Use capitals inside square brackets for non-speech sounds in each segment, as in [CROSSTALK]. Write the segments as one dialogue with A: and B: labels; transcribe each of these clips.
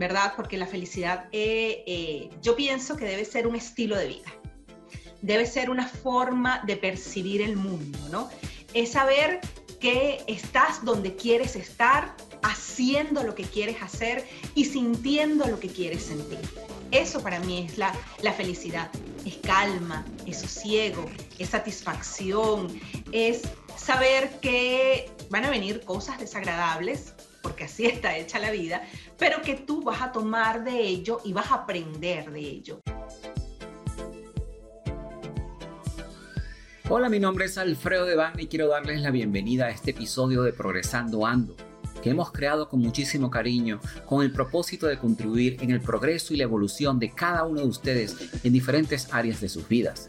A: ¿verdad? Porque la felicidad, eh, eh, yo pienso que debe ser un estilo de vida, debe ser una forma de percibir el mundo, ¿no? Es saber que estás donde quieres estar, haciendo lo que quieres hacer y sintiendo lo que quieres sentir. Eso para mí es la, la felicidad. Es calma, es sosiego, es satisfacción, es saber que van a venir cosas desagradables, porque así está hecha la vida, pero que tú vas a tomar de ello y vas a aprender de ello.
B: Hola, mi nombre es Alfredo Devane y quiero darles la bienvenida a este episodio de Progresando Ando, que hemos creado con muchísimo cariño, con el propósito de contribuir en el progreso y la evolución de cada uno de ustedes en diferentes áreas de sus vidas.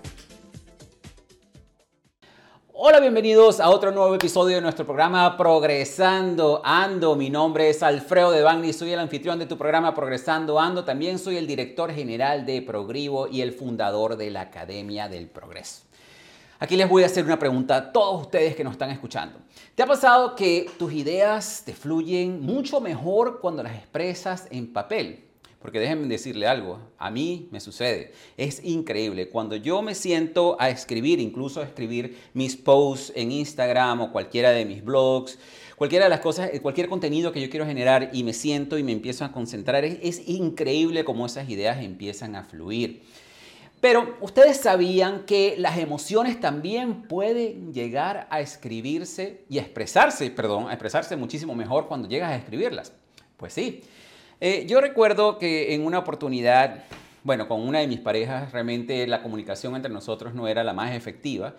B: Hola, bienvenidos a otro nuevo episodio de nuestro programa Progresando Ando. Mi nombre es Alfredo de Bagni, soy el anfitrión de tu programa Progresando Ando. También soy el director general de Progrivo y el fundador de la Academia del Progreso. Aquí les voy a hacer una pregunta a todos ustedes que nos están escuchando. ¿Te ha pasado que tus ideas te fluyen mucho mejor cuando las expresas en papel? Porque déjenme decirle algo, a mí me sucede. Es increíble. Cuando yo me siento a escribir, incluso a escribir mis posts en Instagram o cualquiera de mis blogs, cualquiera de las cosas, cualquier contenido que yo quiero generar y me siento y me empiezo a concentrar, es, es increíble cómo esas ideas empiezan a fluir. Pero ustedes sabían que las emociones también pueden llegar a escribirse y a expresarse, perdón, a expresarse muchísimo mejor cuando llegas a escribirlas. Pues sí. Eh, yo recuerdo que en una oportunidad, bueno, con una de mis parejas, realmente la comunicación entre nosotros no era la más efectiva,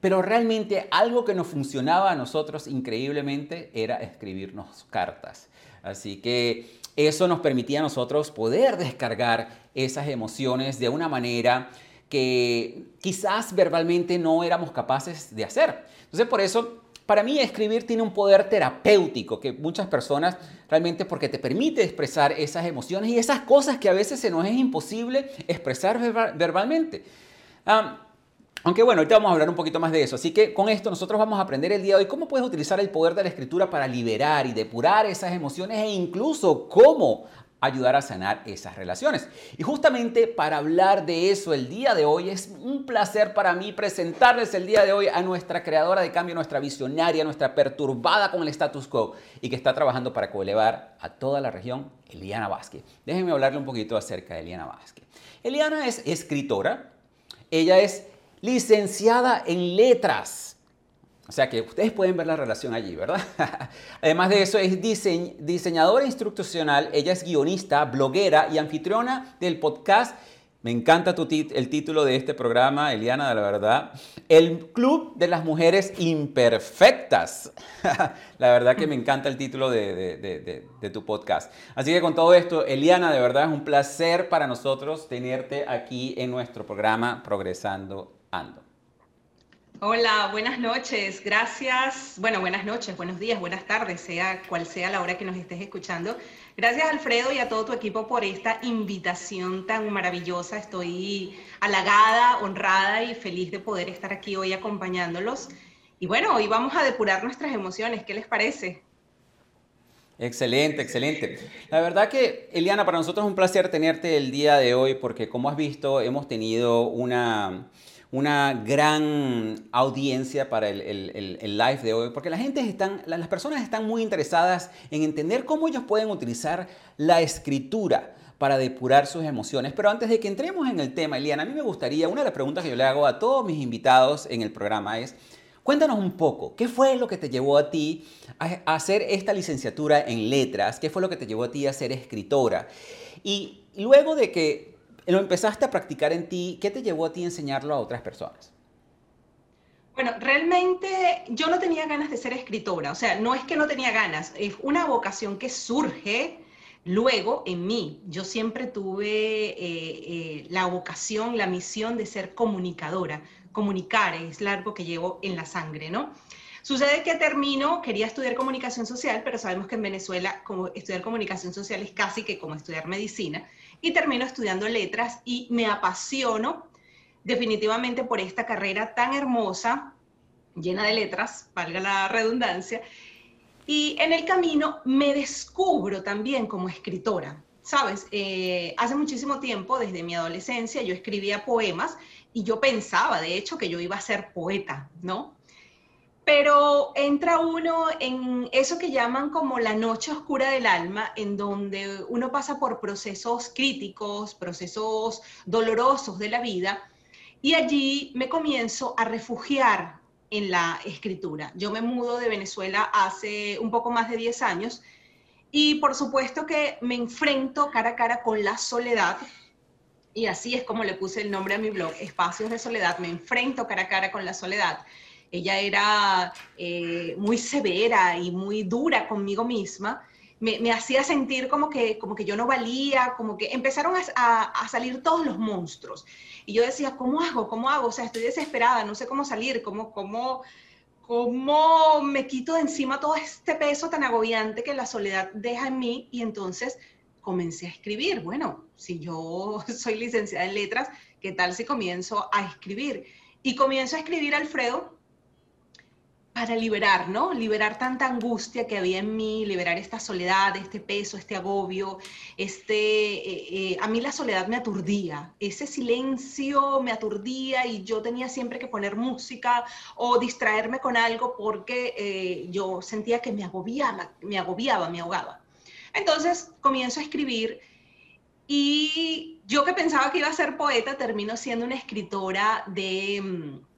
B: pero realmente algo que nos funcionaba a nosotros increíblemente era escribirnos cartas. Así que eso nos permitía a nosotros poder descargar esas emociones de una manera que quizás verbalmente no éramos capaces de hacer. Entonces por eso para mí escribir tiene un poder terapéutico que muchas personas realmente porque te permite expresar esas emociones y esas cosas que a veces se nos es imposible expresar verbalmente. aunque bueno, ahorita vamos a hablar un poquito más de eso. Así que con esto nosotros vamos a aprender el día de hoy cómo puedes utilizar el poder de la escritura para liberar y depurar esas emociones e incluso cómo ayudar a sanar esas relaciones. Y justamente para hablar de eso el día de hoy es un placer para mí presentarles el día de hoy a nuestra creadora de cambio, nuestra visionaria, nuestra perturbada con el status quo y que está trabajando para coelevar a toda la región, Eliana Vázquez. Déjenme hablarle un poquito acerca de Eliana Vázquez. Eliana es escritora, ella es licenciada en letras o sea que ustedes pueden ver la relación allí, ¿verdad? [LAUGHS] Además de eso, es diseñadora instruccional, ella es guionista, bloguera y anfitriona del podcast. Me encanta el título de este programa, Eliana, de la verdad. El Club de las Mujeres Imperfectas. [LAUGHS] la verdad que me encanta el título de, de tu podcast. Así que con todo esto, Eliana, de verdad es un placer para nosotros tenerte aquí en nuestro programa Progresando Ando.
A: Hola, buenas noches, gracias. Bueno, buenas noches, buenos días, buenas tardes, sea cual sea la hora que nos estés escuchando. Gracias Alfredo y a todo tu equipo por esta invitación tan maravillosa. Estoy halagada, honrada y feliz de poder estar aquí hoy acompañándolos. Y bueno, hoy vamos a depurar nuestras emociones, ¿qué les parece?
B: Excelente, excelente. La verdad que, Eliana, para nosotros es un placer tenerte el día de hoy porque como has visto, hemos tenido una una gran audiencia para el, live de hoy, porque las personas están muy interesadas en entender cómo ellos pueden utilizar la escritura para depurar sus emociones. Pero antes de que entremos en el tema, Eliana, a mí me gustaría, una de las preguntas que yo le hago a todos mis invitados en el programa es, cuéntanos un poco, ¿qué fue lo que te llevó a ti a hacer esta licenciatura en letras? ¿Qué fue lo que te llevó a ti a ser escritora? Y luego de que lo empezaste a practicar en ti, ¿qué te llevó a ti a enseñarlo a otras personas?
A: Bueno, realmente yo no tenía ganas de ser escritora, o sea, no es que no tenía ganas, es una vocación que surge luego en mí. Yo siempre tuve eh, eh, la vocación, la misión de ser comunicadora, comunicar es algo que llevo en la sangre, ¿no? Sucede que termino, quería estudiar comunicación social, pero sabemos que en Venezuela como estudiar comunicación social es casi que como estudiar medicina, y termino estudiando letras y me apasiono definitivamente por esta carrera tan hermosa, llena de letras, valga la redundancia, y en el camino me descubro también como escritora. Sabes, eh, hace muchísimo tiempo, desde mi adolescencia, yo escribía poemas y yo pensaba, de hecho, que yo iba a ser poeta, ¿no? Pero entra uno en eso que llaman como la noche oscura del alma, en donde uno pasa por procesos críticos, procesos dolorosos de la vida, y allí me comienzo a refugiar en la escritura. Yo me mudo de Venezuela hace un poco más de 10 años y por supuesto que me enfrento cara a cara con la soledad, y así es como le puse el nombre a mi blog, Espacios de Soledad, me enfrento cara a cara con la soledad ella era eh, muy severa y muy dura conmigo misma, me, hacía sentir como que, como que yo no valía, como que empezaron a, salir todos los monstruos. Y yo decía, ¿cómo hago? ¿Cómo hago? O sea, estoy desesperada, no sé cómo salir, cómo, cómo, cómo me quito de encima todo este peso tan agobiante que la soledad deja en mí. Y entonces comencé a escribir. Bueno, si yo [LAUGHS] soy licenciada en letras, ¿qué tal si comienzo a escribir? Y comienzo a escribir, Alfredo, para liberar, ¿no? Liberar tanta angustia que había en mí, liberar esta soledad, este peso, este agobio, este, eh, eh, a mí la soledad me aturdía, ese silencio me aturdía y yo tenía siempre que poner música o distraerme con algo porque eh, yo sentía que me agobiaba, me agobiaba, me ahogaba. Entonces comienzo a escribir y yo que pensaba que iba a ser poeta, termino siendo una escritora de mm,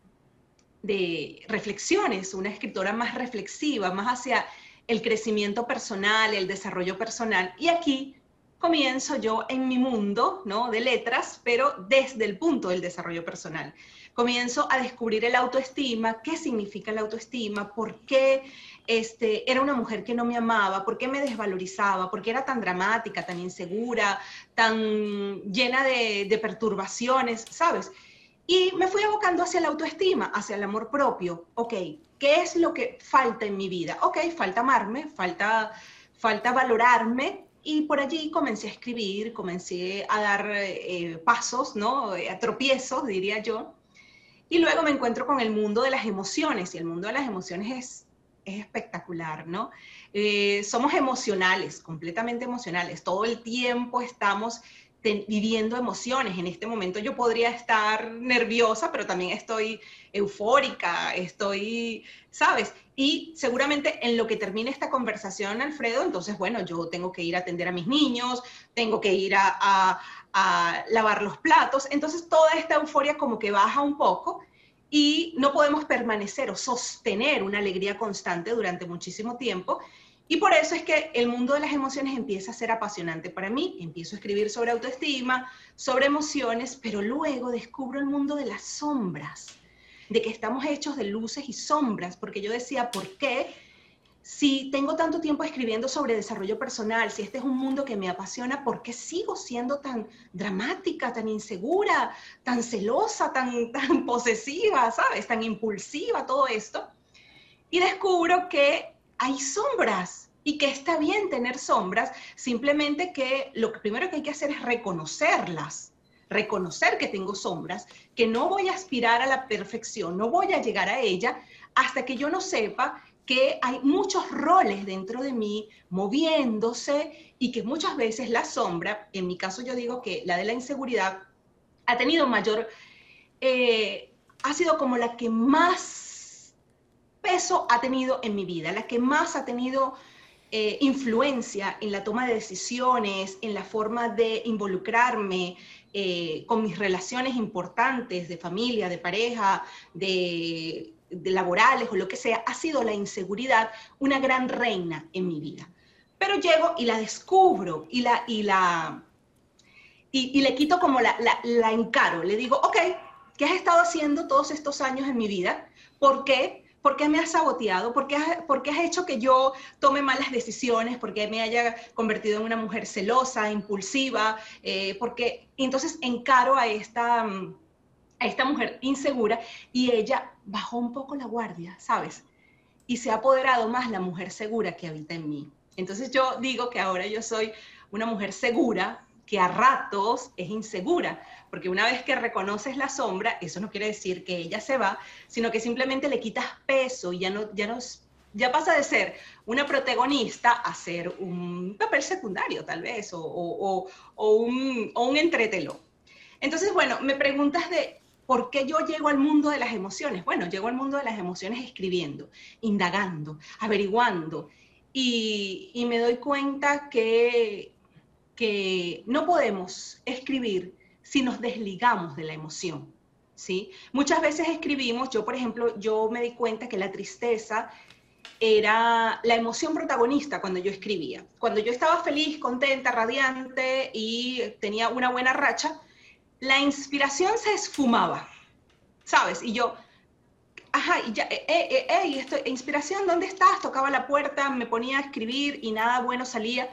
A: de reflexiones, una escritora más reflexiva, más hacia el crecimiento personal, el desarrollo personal. Y aquí comienzo yo en mi mundo ¿no? de letras, pero desde el punto del desarrollo personal. Comienzo a descubrir el autoestima, qué significa el autoestima, por qué este, era una mujer que no me amaba, por qué me desvalorizaba, por qué era tan dramática, tan insegura, tan llena de perturbaciones, ¿sabes? Y me fui abocando hacia la autoestima, hacia el amor propio. Ok, ¿qué es lo que falta en mi vida? Ok, falta amarme, falta, falta valorarme. Y por allí comencé a escribir, comencé a dar eh, pasos, ¿no? Eh, a diría yo. Y luego me encuentro con el mundo de las emociones. Y el mundo de las emociones es, es espectacular, ¿no? Eh, somos emocionales, completamente emocionales. Todo el tiempo estamos viviendo emociones. En este momento yo podría estar nerviosa, pero también estoy eufórica, estoy, ¿sabes? Y seguramente en lo que termine esta conversación, Alfredo, entonces, bueno, yo tengo que ir a atender a mis niños, tengo que ir a, a lavar los platos. Entonces, toda esta euforia como que baja un poco y no podemos permanecer o sostener una alegría constante durante muchísimo tiempo. Y por eso es que el mundo de las emociones empieza a ser apasionante para mí. Empiezo a escribir sobre autoestima, sobre emociones, pero luego descubro el mundo de las sombras, de que estamos hechos de luces y sombras, porque yo decía, ¿por qué? Si tengo tanto tiempo escribiendo sobre desarrollo personal, si este es un mundo que me apasiona, ¿por qué sigo siendo tan dramática, tan insegura, tan celosa, tan, tan posesiva, ¿sabes? Tan impulsiva, todo esto. Y descubro que hay sombras y que está bien tener sombras, simplemente que lo primero que hay que hacer es reconocerlas, reconocer que tengo sombras, que no voy a aspirar a la perfección, no voy a llegar a ella hasta que yo no sepa que hay muchos roles dentro de mí moviéndose y que muchas veces la sombra, en mi caso yo digo que la de la inseguridad, ha tenido mayor, eh, ha sido como la que más peso ha tenido en mi vida, la que más ha tenido eh, influencia en la toma de decisiones, en la forma de involucrarme eh, con mis relaciones importantes de familia, de pareja, de, laborales o lo que sea, ha sido la inseguridad una gran reina en mi vida. Pero llego y la descubro y la, y la, y, le quito como la, la, la encaro, le digo, ok, ¿qué has estado haciendo todos estos años en mi vida? ¿Por qué? ¿Por qué me has saboteado? ¿Por qué has, hecho que yo tome malas decisiones? ¿Por qué me haya convertido en una mujer celosa, impulsiva? Eh, porque entonces encaro a esta, mm, a esta mujer insegura y ella bajó un poco la guardia, ¿sabes? y se ha apoderado más la mujer segura que habita en mí. Entonces yo digo que ahora yo soy una mujer segura que a ratos es insegura, porque una vez que reconoces la sombra, eso no quiere decir que ella se va, sino que simplemente le quitas peso y ya no, ya no, ya pasa de ser una protagonista a ser un papel secundario tal vez, o, o, o un, un entretelo. Entonces, bueno, me preguntas de ¿Por qué yo llego al mundo de las emociones? Bueno, llego al mundo de las emociones escribiendo, indagando, averiguando y me doy cuenta que, que no podemos escribir si nos desligamos de la emoción. ¿sí? Muchas veces escribimos, yo por ejemplo, yo me di cuenta que la tristeza era la emoción protagonista cuando yo escribía. Cuando yo estaba feliz, contenta, radiante y tenía una buena racha, la inspiración se esfumaba, ¿sabes? Y yo, ajá, y ya, eh, eh, eh, esto, inspiración, ¿dónde estás? Tocaba la puerta, me ponía a escribir y nada bueno salía,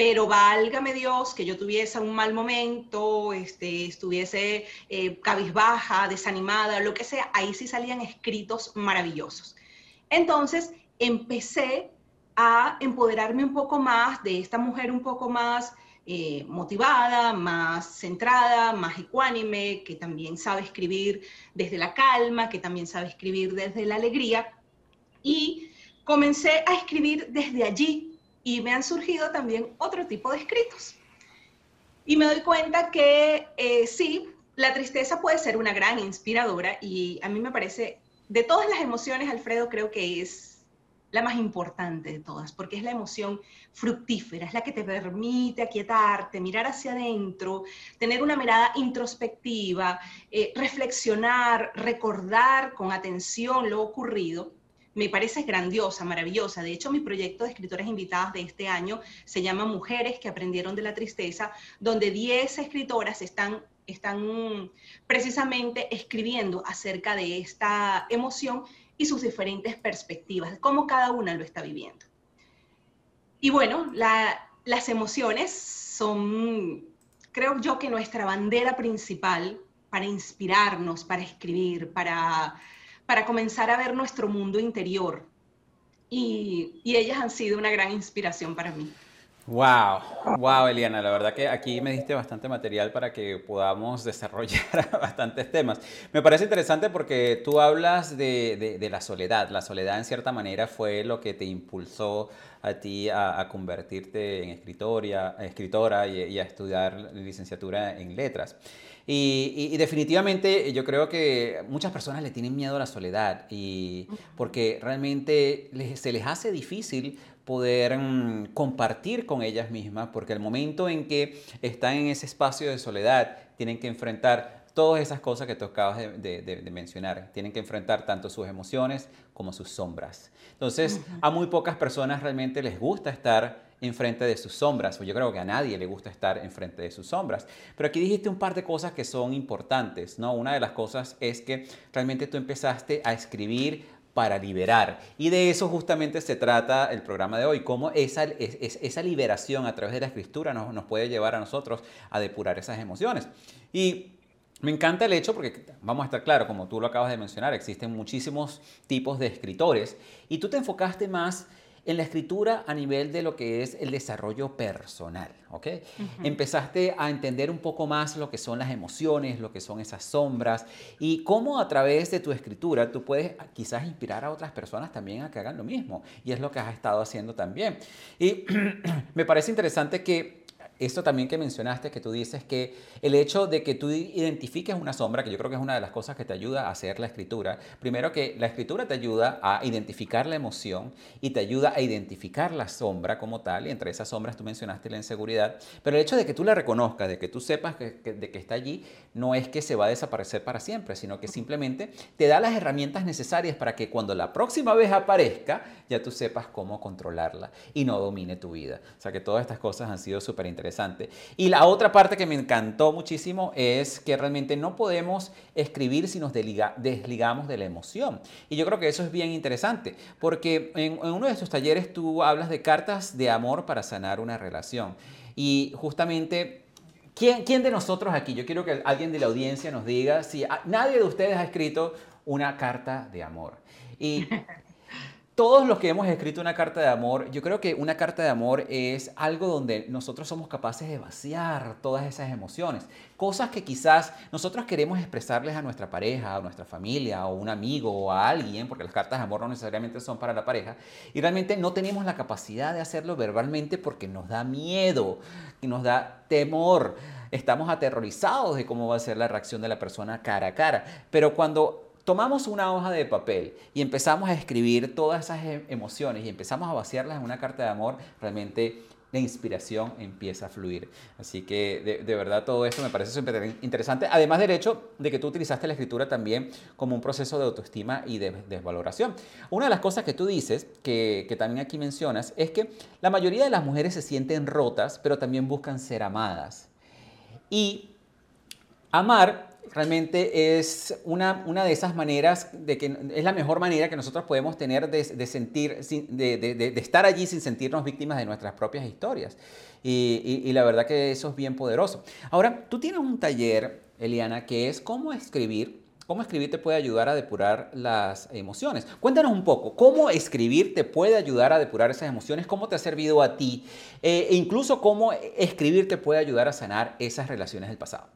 A: pero válgame Dios que yo tuviese un mal momento, este, estuviese eh, cabizbaja, desanimada, lo que sea, ahí sí salían escritos maravillosos. Entonces empecé a empoderarme un poco más de esta mujer un poco más eh, motivada, más centrada, más ecuánime, que también sabe escribir desde la calma, que también sabe escribir desde la alegría. Y comencé a escribir desde allí y me han surgido también otro tipo de escritos. Y me doy cuenta que eh, sí, la tristeza puede ser una gran inspiradora y a mí me parece, de todas las emociones, Alfredo, creo que es la más importante de todas, porque es la emoción fructífera, es la que te permite aquietarte, mirar hacia adentro, tener una mirada introspectiva, eh, reflexionar, recordar con atención lo ocurrido. Me parece grandiosa, maravillosa. De hecho, mi proyecto de escritoras invitadas de este año se llama Mujeres que aprendieron de la tristeza, donde 10 escritoras están están precisamente escribiendo acerca de esta emoción y sus diferentes perspectivas, cómo cada una lo está viviendo. Y bueno, las emociones son, creo yo, que nuestra bandera principal para inspirarnos, para escribir, para, para comenzar a ver nuestro mundo interior. Y, y ellas han sido una gran inspiración para mí.
B: Wow, wow, Eliana, la verdad que aquí me diste bastante material para que podamos [LAUGHS] desarrollar bastantes temas. Me parece interesante porque tú hablas de, la soledad. La soledad en cierta manera fue lo que te impulsó a ti a, convertirte en escritora y, a estudiar licenciatura en letras. Y, y, definitivamente yo creo que muchas personas le tienen miedo a la soledad y porque realmente se les hace difícil poder mm, compartir con ellas mismas, porque el momento en que están en ese espacio de soledad, tienen que enfrentar todas esas cosas que tú acabas de, mencionar. Tienen que enfrentar tanto sus emociones como sus sombras. Entonces, a muy pocas personas realmente les gusta estar enfrente de sus sombras, o yo creo que a nadie le gusta estar enfrente de sus sombras. Pero aquí dijiste un par de cosas que son importantes, ¿no? Una de las cosas es que realmente tú empezaste a escribir para liberar. Y de eso justamente se trata el programa de hoy, cómo esa, liberación a través de la escritura nos, nos puede llevar a nosotros a depurar esas emociones. Y me encanta el hecho porque, vamos a estar claro, como tú lo acabas de mencionar, existen muchísimos tipos de escritores y tú te enfocaste más en la escritura a nivel de lo que es el desarrollo personal, ¿ok? Empezaste a entender un poco más lo que son las emociones, lo que son esas sombras y cómo a través de tu escritura tú puedes quizás inspirar a otras personas también a que hagan lo mismo. Y es lo que has estado haciendo también. Y [CLEARS THROAT] me parece interesante que esto también que mencionaste, que tú dices que el hecho de que tú identifiques una sombra, que yo creo que es una de las cosas que te ayuda a hacer la escritura, primero que la escritura te ayuda a identificar la emoción y te ayuda a identificar la sombra como tal, y entre esas sombras tú mencionaste la inseguridad, pero el hecho de que tú la reconozcas, de que tú sepas que, de que está allí, no es que se va a desaparecer para siempre, sino que simplemente te da las herramientas necesarias para que cuando la próxima vez aparezca, ya tú sepas cómo controlarla y no domine tu vida. O sea que todas estas cosas han sido súper interesantes y la otra parte que me encantó muchísimo es que realmente no podemos escribir si nos desligamos de la emoción. Y yo creo que eso es bien interesante, porque en, uno de estos talleres tú hablas de cartas de amor para sanar una relación. Y justamente ¿Quién, ¿Quién, de nosotros aquí? Yo quiero que alguien de la audiencia nos diga si nadie de ustedes ha escrito una carta de amor. Y [LAUGHS] todos los que hemos escrito una carta de amor, yo creo que una carta de amor es algo donde nosotros somos capaces de vaciar todas esas emociones. Cosas que quizás nosotros queremos expresarles a nuestra pareja, a nuestra familia, o un amigo, o a alguien, porque las cartas de amor no necesariamente son para la pareja, y realmente no tenemos la capacidad de hacerlo verbalmente porque nos da miedo, y nos da temor. Estamos aterrorizados de cómo va a ser la reacción de la persona cara a cara. Pero cuando tomamos una hoja de papel y empezamos a escribir todas esas e-, emociones y empezamos a vaciarlas en una carta de amor, realmente la inspiración empieza a fluir. Así que de, verdad todo esto me parece súper interesante, además del hecho de que tú utilizaste la escritura también como un proceso de autoestima y de desvaloración. Una de las cosas que tú dices, que, que también aquí mencionas, es que la mayoría de las mujeres se sienten rotas, pero también buscan ser amadas. Y amar realmente es una, una, de esas maneras, de que es la mejor manera que nosotros podemos tener de, sentir, de, de, estar allí sin sentirnos víctimas de nuestras propias historias. Y, y, la verdad que eso es bien poderoso. Ahora, tú tienes un taller, Eliana, que es cómo escribir. ¿Cómo escribir te puede ayudar a depurar las emociones? Cuéntanos un poco, ¿cómo escribir te puede ayudar a depurar esas emociones? ¿Cómo te ha servido a ti? Eh, e incluso cómo escribir te puede ayudar a sanar esas relaciones del pasado.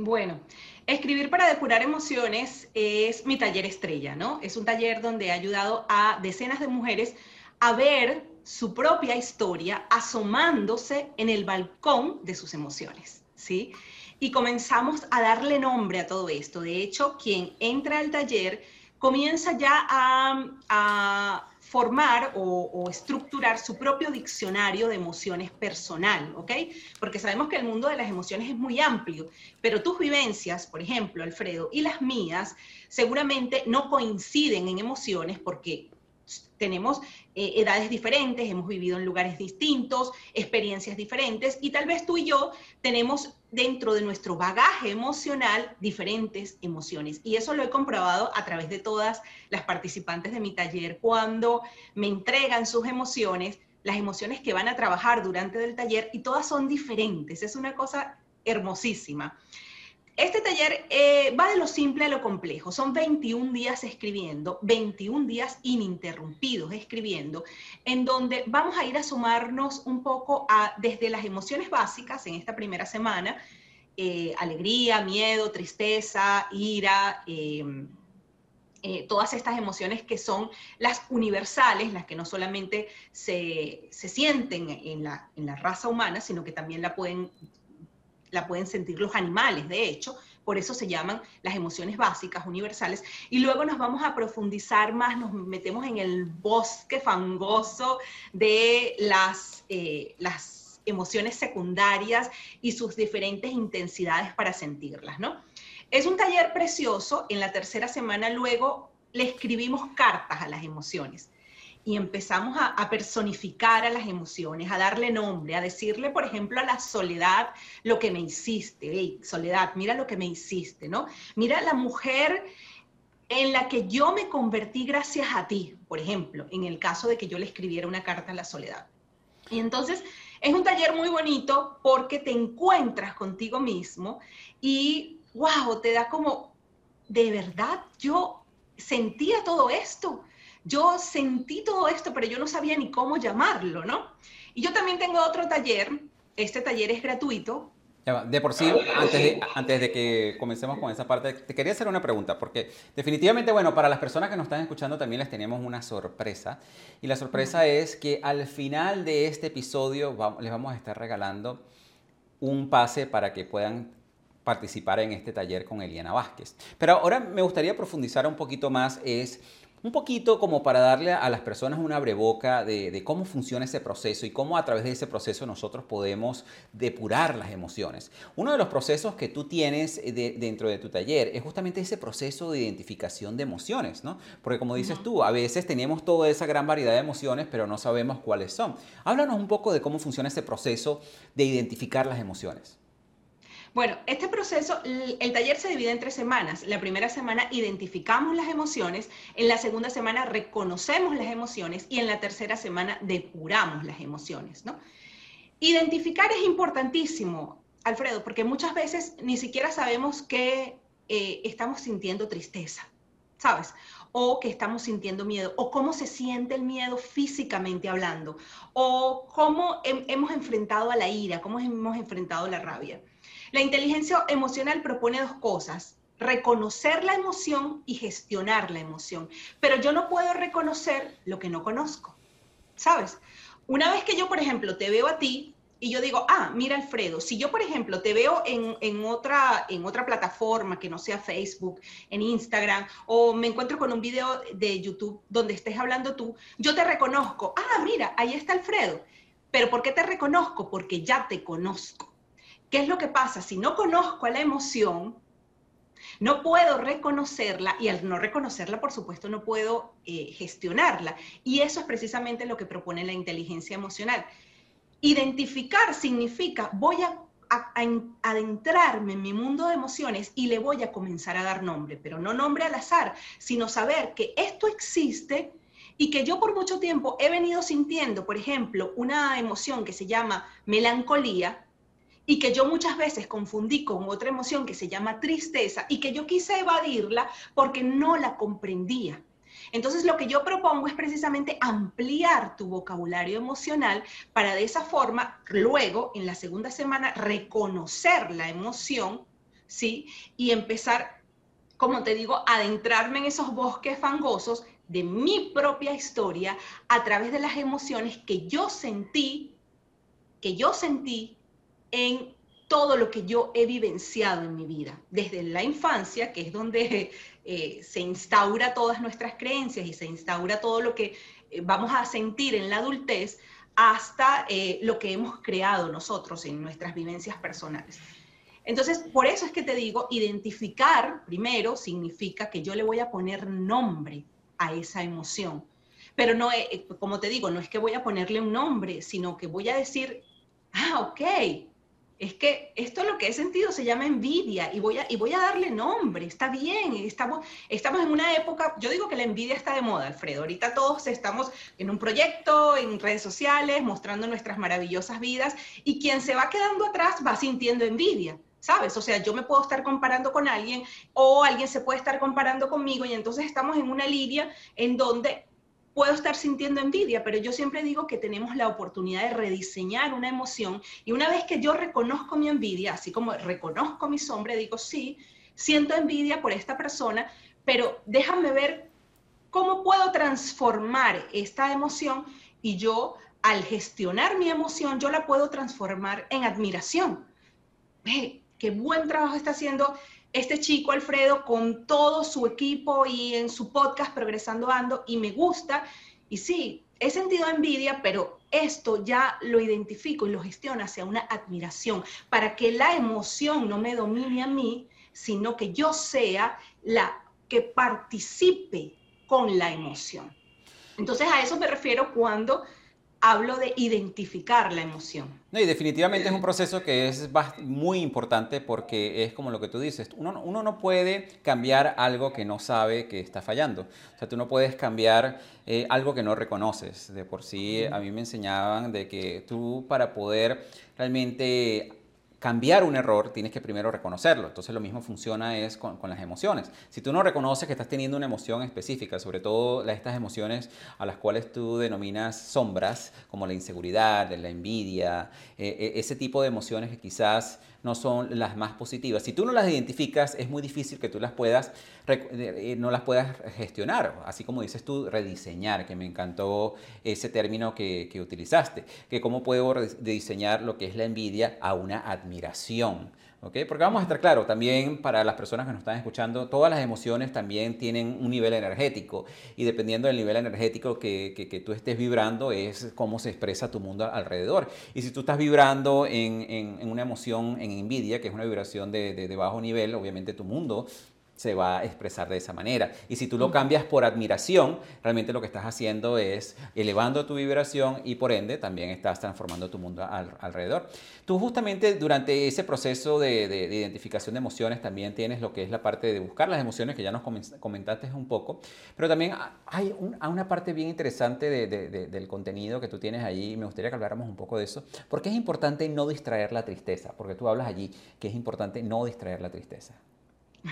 A: Bueno, escribir para depurar emociones es mi taller estrella, ¿no? Es un taller donde he ayudado a decenas de mujeres a ver su propia historia asomándose en el balcón de sus emociones, ¿sí? Y comenzamos a darle nombre a todo esto. De hecho, quien entra al taller comienza ya a, a formar o, estructurar su propio diccionario de emociones personal, ¿ok? Porque sabemos que el mundo de las emociones es muy amplio, pero tus vivencias, por ejemplo, Alfredo, y las mías, seguramente no coinciden en emociones porque tenemos eh, edades diferentes, hemos vivido en lugares distintos, experiencias diferentes y tal vez tú y yo tenemos dentro de nuestro bagaje emocional diferentes emociones. Y eso lo he comprobado a través de todas las participantes de mi taller cuando me entregan sus emociones, las emociones que van a trabajar durante el taller y todas son diferentes. Es una cosa hermosísima. Este taller eh, va de lo simple a lo complejo. Son 21 días escribiendo, 21 días ininterrumpidos escribiendo, en donde vamos a ir a sumarnos un poco a, desde las emociones básicas en esta primera semana, eh, alegría, miedo, tristeza, ira, em, eh, todas estas emociones que son las universales, las que no solamente se, sienten en la, en la, raza humana, sino que también la pueden la pueden sentir los animales, de hecho, por eso se llaman las emociones básicas, universales, y luego nos vamos a profundizar más, nos metemos en el bosque fangoso de las, eh, las emociones secundarias y sus diferentes intensidades para sentirlas, ¿no? Es un taller precioso, en la tercera semana luego le escribimos cartas a las emociones y empezamos a, personificar a las emociones, a darle nombre, a decirle, por ejemplo, a la soledad lo que me hiciste. Hey, soledad, mira lo que me hiciste, ¿no? Mira la mujer en la que yo me convertí gracias a ti, por ejemplo, en el caso de que yo le escribiera una carta a la soledad. Y entonces es un taller muy bonito porque te encuentras contigo mismo y, wow, te da como, de verdad, yo sentía todo esto yo sentí todo esto, pero yo no sabía ni cómo llamarlo, ¿no? Y yo también tengo otro taller, este taller es gratuito.
B: De por sí, antes de, antes de que comencemos con esa parte, te quería hacer una pregunta, porque definitivamente, bueno, para las personas que nos están escuchando también les tenemos una sorpresa. Y la sorpresa es que al final de este episodio les vamos a estar regalando un pase para que puedan participar en este taller con Eliana Vázquez. Pero ahora me gustaría profundizar un poquito más, es un poquito como para darle a las personas una breboca de, cómo funciona ese proceso y cómo a través de ese proceso nosotros podemos depurar las emociones. Uno de los procesos que tú tienes dentro de tu taller es justamente ese proceso de identificación de emociones, ¿no? Porque como dices tú, a veces tenemos toda esa gran variedad de emociones, pero no sabemos cuáles son. Háblanos un poco de cómo funciona ese proceso de identificar las emociones.
A: Bueno, este proceso, el taller se divide en tres semanas. La primera semana identificamos las emociones, en la segunda semana reconocemos las emociones y en la tercera semana depuramos las emociones, ¿no? Identificar es importantísimo, Alfredo, porque muchas veces ni siquiera sabemos que eh, estamos sintiendo tristeza. ¿sabes? o que estamos sintiendo miedo, o cómo se siente el miedo físicamente hablando, o cómo hemos enfrentado a la ira, cómo hemos enfrentado la rabia. La inteligencia emocional propone dos cosas, reconocer la emoción y gestionar la emoción, pero yo no puedo reconocer lo que no conozco, ¿sabes? Una vez que yo, por ejemplo, te veo a ti, y yo digo, ah, mira Alfredo, si yo por ejemplo te veo en, otra, en otra plataforma que no sea Facebook, en Instagram, o me encuentro con un video de YouTube donde estés hablando tú, yo te reconozco, ah, mira, ahí está Alfredo. Pero ¿por qué te reconozco? Porque ya te conozco. ¿Qué es lo que pasa? Si no conozco a la emoción, no puedo reconocerla y al no reconocerla, por supuesto, no puedo eh, gestionarla. Y eso es precisamente lo que propone la inteligencia emocional Identificar significa voy a, adentrarme en mi mundo de emociones y le voy a comenzar a dar nombre, pero no nombre al azar, sino saber que esto existe y que yo por mucho tiempo he venido sintiendo, por ejemplo, una emoción que se llama melancolía y que yo muchas veces confundí con otra emoción que se llama tristeza y que yo quise evadirla porque no la comprendía. Entonces, lo que yo propongo es precisamente ampliar tu vocabulario emocional para de esa forma, luego, en la segunda semana, reconocer la emoción, ¿sí? Y empezar, como te digo, adentrarme en esos bosques fangosos de mi propia historia a través de las emociones que yo sentí, que yo sentí en todo lo que yo he vivenciado en mi vida, desde la infancia, que es donde eh, se instaura todas nuestras creencias y se instaura todo lo que eh, vamos a sentir en la adultez, hasta eh, lo que hemos creado nosotros en nuestras vivencias personales. Entonces, por eso es que te digo, identificar primero significa que yo le voy a poner nombre a esa emoción. Pero no, como te digo, no es que voy a ponerle un nombre, sino que voy a decir, ah, ok, es que esto lo que he sentido se llama envidia y voy a, y voy a darle nombre, está bien, estamos, estamos en una época, yo digo que la envidia está de moda, Alfredo, ahorita todos estamos en un proyecto, en redes sociales, mostrando nuestras maravillosas vidas y quien se va quedando atrás va sintiendo envidia. ¿Sabes? O sea, yo me puedo estar comparando con alguien o alguien se puede estar comparando conmigo y entonces estamos en una línea en donde puedo estar sintiendo envidia, pero yo siempre digo que tenemos la oportunidad de rediseñar una emoción y una vez que yo reconozco mi envidia, así como reconozco mi sombra, digo, sí, siento envidia por esta persona, pero déjame ver cómo puedo transformar esta emoción y yo al gestionar mi emoción, yo la puedo transformar en admiración. qué buen trabajo está haciendo este chico Alfredo con todo su equipo y en su podcast Progresando Ando y me gusta. Y sí, he sentido envidia, pero esto ya lo identifico y lo gestiono hacia una admiración, para que la emoción no me domine a mí, sino que yo sea la que participe con la emoción. Entonces a eso me refiero cuando hablo de identificar la emoción.
B: No, y definitivamente es un proceso que es muy importante porque es como lo que tú dices, uno, uno, no puede cambiar algo que no sabe que está fallando. O sea, tú no puedes cambiar eh, algo que no reconoces. De por sí, a mí me enseñaban de que tú para poder realmente cambiar un error, tienes que primero reconocerlo. Entonces lo mismo funciona es con, las emociones. Si tú no reconoces que estás teniendo una emoción específica, sobre todo estas emociones a las cuales tú denominas sombras, como la inseguridad, la envidia, eh, eh, ese tipo de emociones que quizás no son las más positivas. Si tú no las identificas, es muy difícil que tú las puedas, eh, no las puedas gestionar, así como dices tú, rediseñar, que me encantó ese término que, que utilizaste, que cómo puedo rediseñar lo que es la envidia a una admiración. Porque vamos a estar claro, también para las personas que nos están escuchando, todas las emociones también tienen un nivel energético y dependiendo del nivel energético que, que, tú estés vibrando es cómo se expresa tu mundo alrededor. Y si tú estás vibrando en, en, una emoción, en envidia, que es una vibración de, de bajo nivel, obviamente tu mundo se va a expresar de esa manera. Y si tú lo cambias por admiración, realmente lo que estás haciendo es elevando tu vibración y por ende también estás transformando tu mundo alrededor. Tú justamente durante ese proceso de, identificación de emociones también tienes lo que es la parte de buscar las emociones que ya nos comentaste un poco, pero también hay una parte bien interesante del contenido que tú tienes ahí y me gustaría que habláramos un poco de eso, porque es importante no distraer la tristeza, porque tú hablas allí que es importante no distraer la tristeza.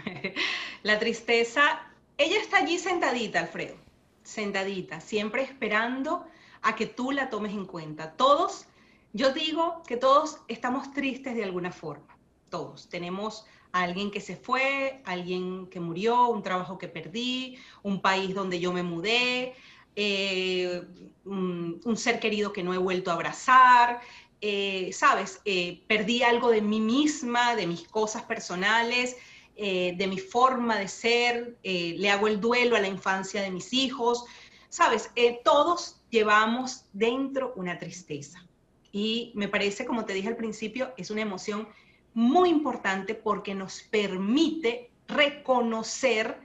B: [LAUGHS]
A: la tristeza ella está allí sentadita, Alfredo, sentadita, siempre esperando a que tú la tomes en cuenta. Todos, yo digo que todos estamos tristes de alguna forma, todos. Tenemos a alguien que se fue, alguien que murió, un trabajo que perdí, un país donde yo me mudé, eh, un, ser querido que no he vuelto a abrazar, eh, sabes, eh, perdí algo de mí misma, de mis cosas personales, de mi forma de ser, le hago el duelo a la infancia de mis hijos, sabes, todos llevamos dentro una tristeza. Y me parece, como te dije al principio, es una emoción muy importante porque nos permite reconocer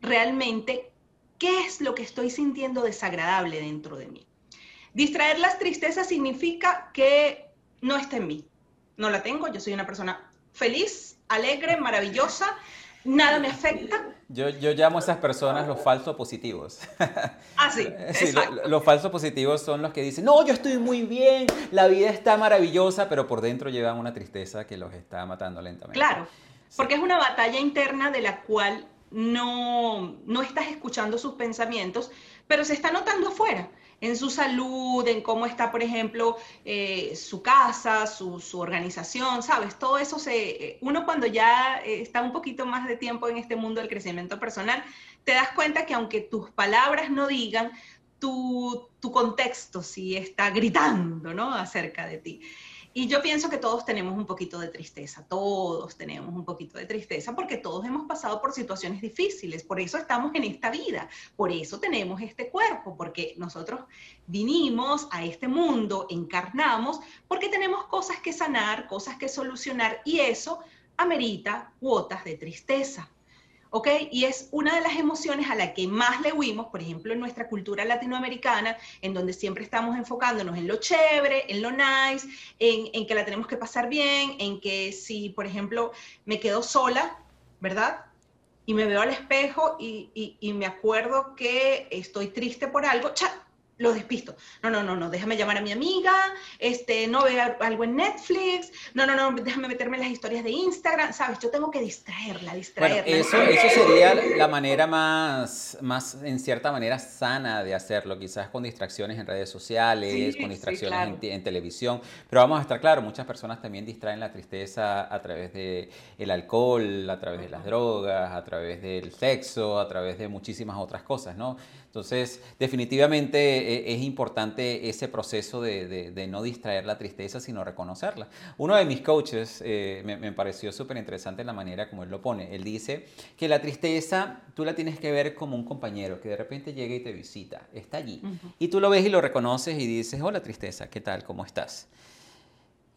A: realmente qué es lo que estoy sintiendo desagradable dentro de mí. Distraer las tristezas significa que no está en mí. No la tengo, yo soy una persona feliz, alegre, maravillosa, nada me afecta.
B: Yo, yo llamo a esas personas los falsos positivos. [LAUGHS]
A: Ah, sí. sí
B: los falsos positivos son los que dicen, no, yo estoy muy bien, la vida está maravillosa, pero por dentro llevan una tristeza que los está matando lentamente.
A: Claro, porque es una batalla interna de la cual no, no estás escuchando sus pensamientos, pero se está notando afuera, en su salud, en cómo está, por ejemplo, eh, su casa, su, su, organización, ¿sabes? Todo eso se, eh, uno cuando ya eh, está un poquito más de tiempo en este mundo del crecimiento personal, te das cuenta que aunque tus palabras no digan, tu, tu contexto sí está gritando, ¿no? Acerca de ti. Y yo pienso que todos tenemos un poquito de tristeza, todos tenemos un poquito de tristeza porque todos hemos pasado por situaciones difíciles, por eso estamos en esta vida, por eso tenemos este cuerpo, porque nosotros vinimos a este mundo, encarnamos, porque tenemos cosas que sanar, cosas que solucionar y eso amerita cuotas de tristeza. ¿Ok? Y es una de las emociones a la que más le huimos, por ejemplo, en nuestra cultura latinoamericana, en donde siempre estamos enfocándonos en lo chévere, en lo nice, en, que la tenemos que pasar bien, en que si, por ejemplo, me quedo sola, ¿verdad? Y me veo al espejo y, y me acuerdo que estoy triste por algo. Lo despisto. No, no, no, no, déjame llamar a mi amiga, este, no vea algo en Netflix, no, no, no, déjame meterme en las historias de Instagram, ¿sabes? Yo tengo que distraerla, distraerla.
B: Bueno, eso, eso sería la manera más, más, en cierta manera, sana de hacerlo, quizás con distracciones en redes sociales, con distracciones en, televisión, pero vamos a estar claro, muchas personas también distraen la tristeza a través del el alcohol, a través de las drogas, a través del sexo, a través de muchísimas otras cosas, ¿no? Entonces, definitivamente eh, es importante ese proceso de, no distraer la tristeza, sino reconocerla. Uno de mis coaches eh, me, pareció súper interesante la manera como él lo pone. Él dice que la tristeza tú la tienes que ver como un compañero que de repente llega y te visita, está allí. Y tú lo ves y lo reconoces y dices, hola tristeza, ¿qué tal? ¿Cómo estás?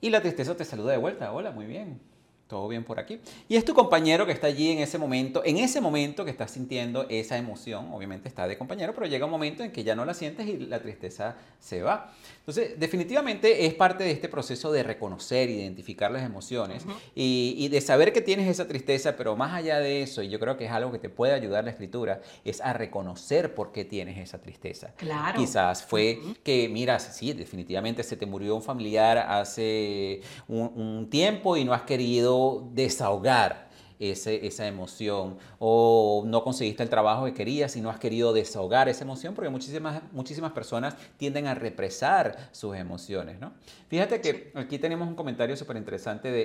B: Y la tristeza te saluda de vuelta, hola, muy bien todo bien por aquí. Y es tu compañero que está allí en ese momento, en ese momento que estás sintiendo esa emoción, obviamente está de compañero, pero llega un momento en que ya no la sientes y la tristeza se va. Entonces, definitivamente es parte de este proceso de reconocer, identificar las emociones y, de saber que tienes esa tristeza, pero más allá de eso, y yo creo que es algo que te puede ayudar la escritura, es a reconocer por qué tienes esa tristeza.
A: Claro.
B: Quizás fue que, mira, sí, definitivamente se te murió un familiar hace un tiempo y no has querido desahogar esa emoción o no conseguiste el trabajo que querías y no has querido desahogar esa emoción porque muchísimas, muchísimas personas tienden a represar sus emociones, ¿no? Fíjate que aquí tenemos un comentario súper interesante de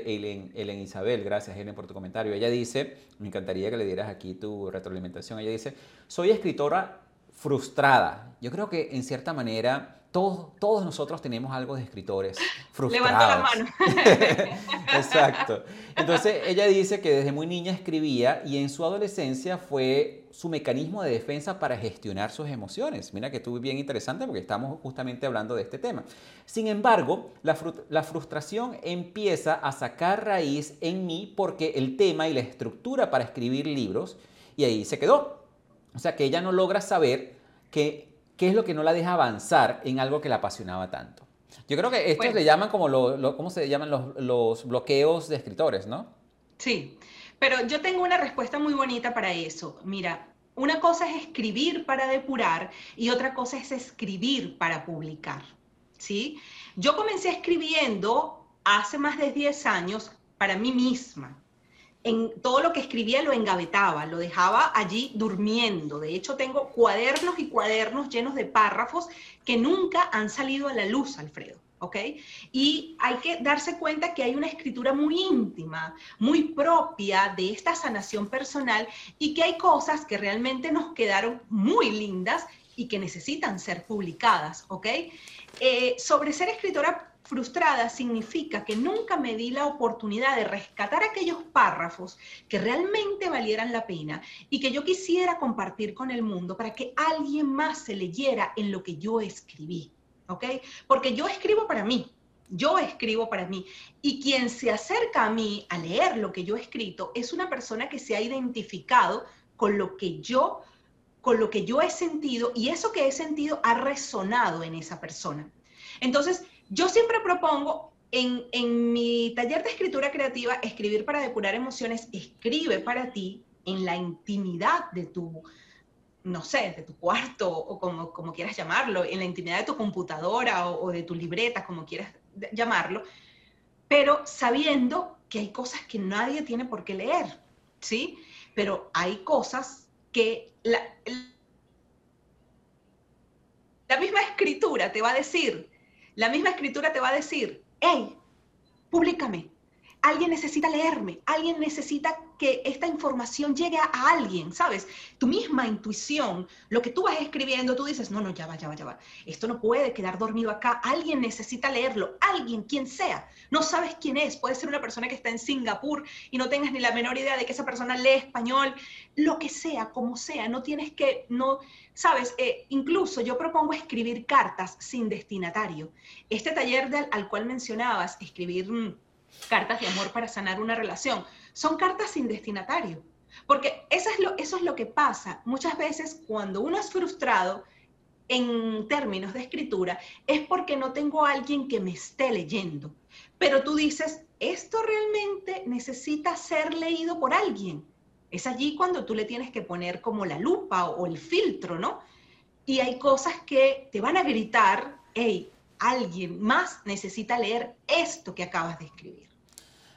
B: Ellen, Isabel, gracias Ellen por tu comentario. Ella dice, me encantaría que le dieras aquí tu retroalimentación, ella dice, soy escritora frustrada. Yo creo que en cierta manera todos, todos nosotros tenemos algo de escritores frustrados. [LAUGHS]
A: Levanta la mano. [LAUGHS]
B: Exacto. Entonces ella dice que desde muy niña escribía y en su adolescencia fue su mecanismo de defensa para gestionar sus emociones. Mira que estuvo bien interesante porque estamos justamente hablando de este tema. Sin embargo, la, la frustración empieza a sacar raíz en mí porque el tema y la estructura para escribir libros y ahí se quedó. O sea que ella no logra saber que ¿Qué es lo que no la deja avanzar en algo que la apasionaba tanto? Yo creo que estos le llaman como, lo, ¿cómo se llaman los, los bloqueos de escritores, no?
A: Sí, pero yo tengo una respuesta muy bonita para eso. Mira, una cosa es escribir para depurar y otra cosa es escribir para publicar. ¿sí? Yo comencé escribiendo hace más de 10 años para mí misma. En todo lo que escribía lo engavetaba, lo dejaba allí durmiendo. De hecho, tengo cuadernos y cuadernos llenos de párrafos que nunca han salido a la luz, Alfredo. ¿ok? Y hay que darse cuenta que hay una escritura muy íntima, muy propia de esta sanación personal y que hay cosas que realmente nos quedaron muy lindas y que necesitan ser publicadas, ¿ok? Eh, sobre ser escritora frustrada significa que nunca me di la oportunidad de rescatar aquellos párrafos que realmente valieran la pena y que yo quisiera compartir con el mundo para que alguien más se leyera en lo que yo escribí, ¿ok? Porque yo escribo para mí, yo escribo para mí. Y quien se acerca a mí a leer lo que yo he escrito es una persona que se ha identificado con lo que yo, con lo que yo he sentido y eso que he sentido ha resonado en esa persona. Entonces, yo siempre propongo en, en, mi taller de escritura creativa, escribir para depurar emociones, escribe para ti en la intimidad de tu, no sé, de tu cuarto o como, como quieras llamarlo, en la intimidad de tu computadora o, de tu libreta, como quieras llamarlo, pero sabiendo que hay cosas que nadie tiene por qué leer, ¿sí? Pero hay cosas que la, la misma escritura te va a decir, la misma escritura te va a decir, hey, públicame. Alguien necesita leerme, alguien necesita que esta información llegue a, alguien, ¿sabes? Tu misma intuición, lo que tú vas escribiendo, tú dices, no, no, ya va, ya va, ya va. Esto no puede quedar dormido acá. Alguien necesita leerlo, alguien, quien sea. No sabes quién es. Puede ser una persona que está en Singapur y no tengas ni la menor idea de que esa persona lee español. Lo que sea, como sea. No tienes que, no, ¿sabes? Eh, incluso yo propongo escribir cartas sin destinatario. Este taller al cual mencionabas, escribir mm, cartas de amor para sanar una relación son cartas sin destinatario. Porque eso es, lo, eso es lo que pasa muchas veces cuando uno es frustrado en términos de escritura, es porque no tengo a alguien que me esté leyendo. Pero tú dices, esto realmente necesita ser leído por alguien. Es allí cuando tú le tienes que poner como la lupa o, o el filtro, ¿no? Y hay cosas que te van a gritar, hey, alguien más necesita leer esto que acabas de escribir.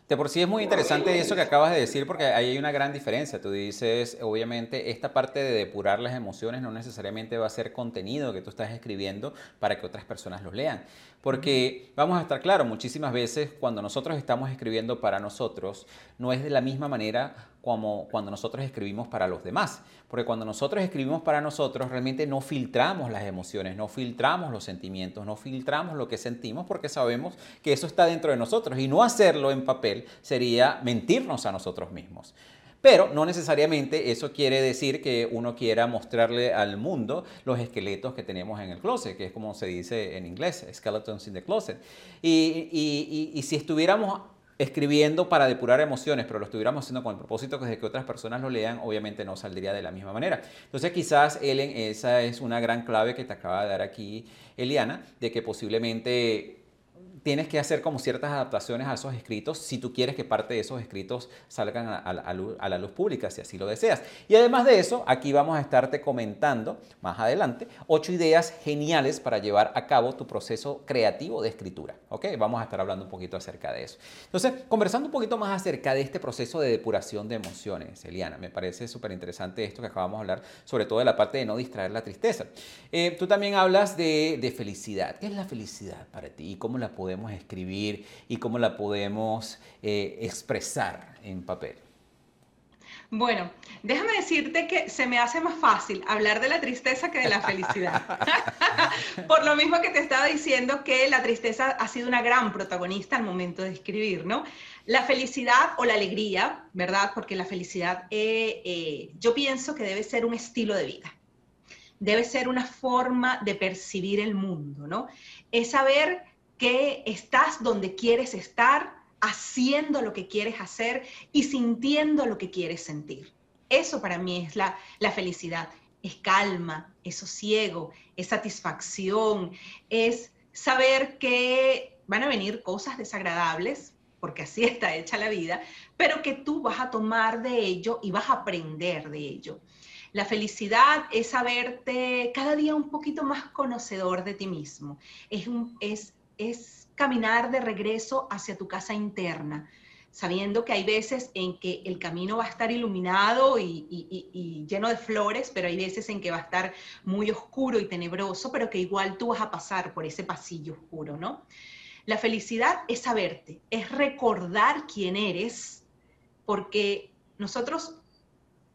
B: De por sí es muy interesante eso que acabas de decir porque ahí hay una gran diferencia. Tú dices, obviamente, esta parte de depurar las emociones no necesariamente va a ser contenido que tú estás escribiendo para que otras personas los lean. Porque vamos a estar claros, muchísimas veces cuando nosotros estamos escribiendo para nosotros, no es de la misma manera como cuando nosotros escribimos para los demás. Porque cuando nosotros escribimos para nosotros, realmente no filtramos las emociones, no filtramos los sentimientos, no filtramos lo que sentimos porque sabemos que eso está dentro de nosotros. Y no hacerlo en papel sería mentirnos a nosotros mismos. Pero no necesariamente eso quiere decir que uno quiera mostrarle al mundo los esqueletos que tenemos en el closet, que es como se dice en inglés, skeletons in the closet. Y, y, y, y si estuviéramos escribiendo para depurar emociones, pero lo estuviéramos haciendo con el propósito de que otras personas lo lean, obviamente no saldría de la misma manera. Entonces quizás, Ellen, esa es una gran clave que te acaba de dar aquí Eliana, de que posiblemente tienes que hacer como ciertas adaptaciones a esos escritos si tú quieres que parte de esos escritos salgan a, la luz pública, si así lo deseas. Y además de eso, aquí vamos a estarte comentando más adelante ocho ideas geniales para llevar a cabo tu proceso creativo de escritura. ¿Ok? Vamos a estar hablando un poquito acerca de eso. Entonces, conversando un poquito más acerca de este proceso de depuración de emociones, Eliana, me parece súper interesante esto que acabamos de hablar, sobre todo de la parte de no distraer la tristeza. Eh, tú también hablas de, de felicidad. ¿Qué es la felicidad para ti y cómo la podemos escribir y cómo la podemos eh, expresar en papel?
A: Bueno, déjame decirte que se me hace más fácil hablar de la tristeza que de la felicidad. [LAUGHS] Por lo mismo que te estaba diciendo que la tristeza ha sido una gran protagonista al momento de escribir, ¿no? La felicidad o la alegría, ¿verdad? Porque la felicidad eh, eh, yo pienso que debe ser un estilo de vida. Debe ser una forma de percibir el mundo, ¿no? Es saber que estás donde quieres estar, haciendo lo que quieres hacer y sintiendo lo que quieres sentir. Eso para mí es la, felicidad. Es calma, es sosiego, es satisfacción, es saber que van a venir cosas desagradables, porque así [LAUGHS] está hecha la vida, pero que tú vas a tomar de ello y vas a aprender de ello. La felicidad es saberte cada día un poquito más conocedor de ti mismo. Es, un, es es caminar de regreso hacia tu casa interna, sabiendo que hay veces en que el camino va a estar iluminado y, lleno de flores, pero hay veces en que va a estar muy oscuro y tenebroso, pero que igual tú vas a pasar por ese pasillo oscuro, ¿no? La felicidad es saberte, es recordar quién eres, porque nosotros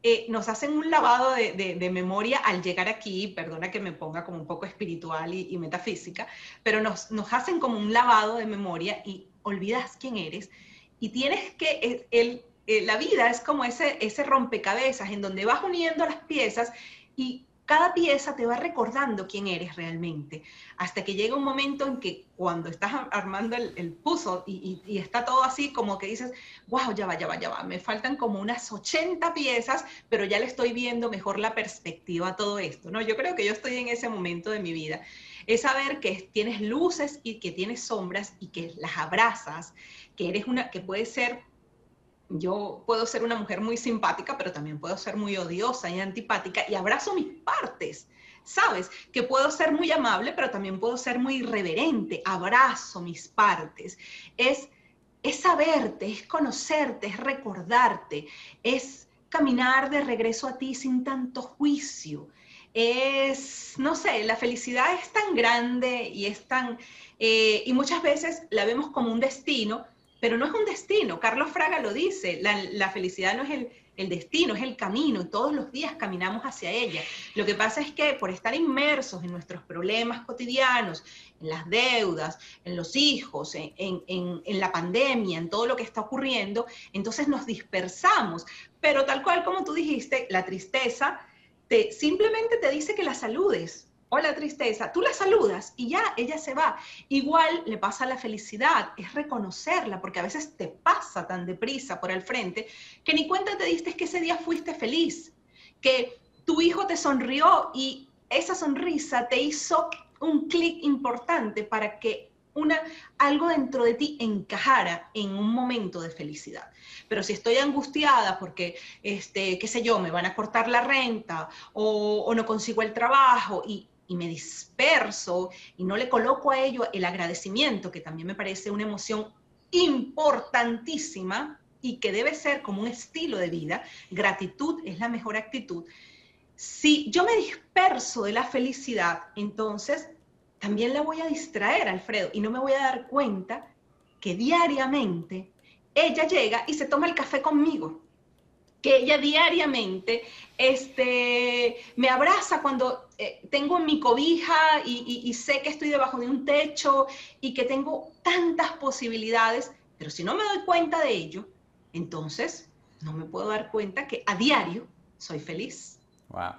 A: eh, nos hacen un lavado de, memoria al llegar aquí, perdona que me ponga como un poco espiritual y, metafísica, pero nos, nos, hacen como un lavado de memoria y olvidas quién eres y tienes que, el, eh, la vida es como ese, ese rompecabezas en donde vas uniendo las piezas y cada pieza te va recordando quién eres realmente, hasta que llega un momento en que cuando estás armando el, el y, está todo así como que dices, wow, ya va, ya va, ya va, me faltan como unas 80 piezas, pero ya le estoy viendo mejor la perspectiva a todo esto, ¿no? Yo creo que yo estoy en ese momento de mi vida, es saber que tienes luces y que tienes sombras y que las abrazas, que eres una, que puede ser yo puedo ser una mujer muy simpática, pero también puedo ser muy odiosa y antipática y abrazo mis partes. ¿Sabes? Que puedo ser muy amable, pero también puedo ser muy irreverente. Abrazo mis partes. Es, es saberte, es conocerte, es recordarte, es caminar de regreso a ti sin tanto juicio. Es, no sé, la felicidad es tan grande y es tan, eh, y muchas veces la vemos como un destino, pero no es un destino. Carlos Fraga lo dice, la, felicidad no es el, destino, es el camino, y todos los días caminamos hacia ella. Lo que pasa es que por estar inmersos en nuestros problemas cotidianos, en las deudas, en los hijos, en, en, en la pandemia, en todo lo que está ocurriendo, entonces nos dispersamos. Pero tal cual como tú dijiste, la tristeza te, simplemente te dice que la saludes, hola tristeza, tú la saludas y ya ella se va. Igual le pasa la felicidad, es reconocerla, porque a veces te pasa tan deprisa por el frente que ni cuenta te diste que ese día fuiste feliz, que tu hijo te sonrió y esa sonrisa te hizo un clic importante para que una, algo dentro de ti encajara en un momento de felicidad. Pero si estoy angustiada porque, este, qué sé yo, me van a cortar la renta o, o no consigo el trabajo y y me disperso y no le coloco a ello el agradecimiento, que también me parece una emoción importantísima y que debe ser como un estilo de vida, gratitud es la mejor actitud. Si yo me disperso de la felicidad, entonces también la voy a distraer, Alfredo, y no me voy a dar cuenta que diariamente ella llega y se toma el café conmigo que ella diariamente este, me abraza cuando eh, tengo mi cobija y, sé que estoy debajo de un techo y que tengo tantas posibilidades, pero si no me doy cuenta de ello, entonces no me puedo dar cuenta que a diario soy feliz.
B: Wow.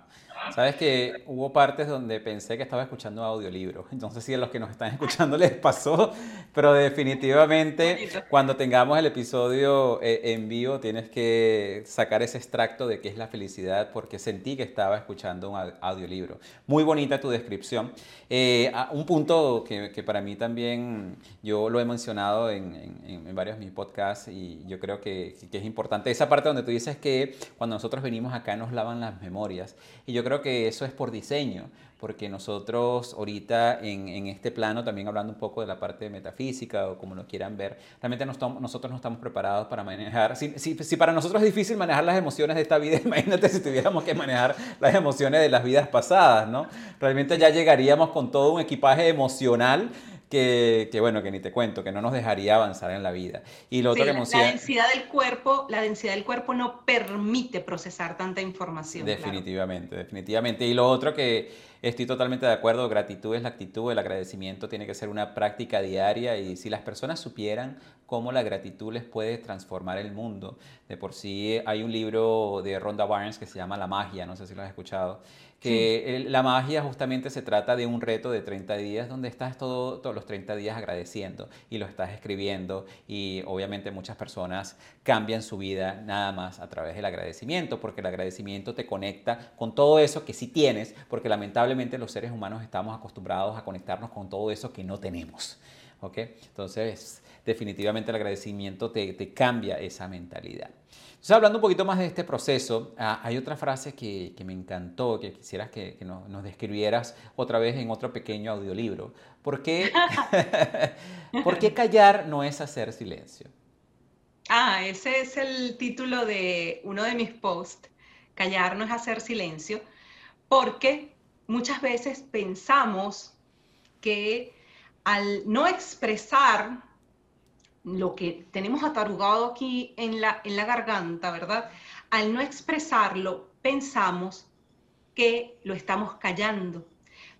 B: Sabes que hubo partes donde pensé que estaba escuchando audiolibros. [LAUGHS] Entonces, si a los que nos están escuchando [LAUGHS] les pasó, pero definitivamente cuando tengamos el episodio eh, en vivo tienes que sacar ese extracto de qué es la felicidad porque sentí que estaba escuchando un audiolibro. Muy bonita tu descripción. Eh, un punto que, que, para mí también yo lo he mencionado en, en, en varios de mis podcasts y yo creo que, que es importante. Esa parte donde tú dices que cuando nosotros venimos acá nos lavan las memorias. Y yo creo creo que eso es por diseño, porque nosotros ahorita en, en, este plano, también hablando un poco de la parte metafísica o como lo quieran ver, realmente nosotros no estamos preparados para manejar, si, si, si, para nosotros es difícil manejar las emociones de esta vida, [LAUGHS] imagínate si tuviéramos que manejar las emociones de las vidas pasadas, ¿no? Realmente ya llegaríamos con todo un equipaje emocional que, que, bueno, que ni te cuento, que no nos dejaría avanzar en la vida.
A: Y lo otro que La densidad del cuerpo, la densidad del cuerpo no permite procesar tanta información.
B: Definitivamente, definitivamente. Y lo otro que estoy totalmente de acuerdo, gratitud es la actitud, el agradecimiento tiene que ser una práctica diaria y si las personas supieran cómo la gratitud les puede transformar el mundo. De por sí hay un libro de Rhonda Barnes que se llama La magia, no sé si lo has escuchado que la magia justamente se trata de un reto de 30 días donde estás todo, todos los 30 días agradeciendo y lo estás escribiendo y obviamente muchas personas cambian su vida nada más a través del agradecimiento porque el agradecimiento te conecta con todo eso que sí tienes porque lamentablemente los seres humanos estamos acostumbrados a conectarnos con todo eso que no tenemos. ¿ok? Entonces definitivamente el agradecimiento te, te cambia esa mentalidad. Entonces, hablando un poquito más de este proceso, ah, hay otra frase que, me encantó, que quisieras que, nos, describieras otra vez en otro pequeño audiolibro. ¿Por qué, [LAUGHS] ¿Por qué callar no es hacer silencio?
A: Ah, ese es el título de uno de mis posts, Callar no es hacer silencio, porque muchas veces pensamos que al no expresar lo que tenemos atarugado aquí en la, en la garganta, ¿verdad? Al no expresarlo, pensamos que lo estamos callando.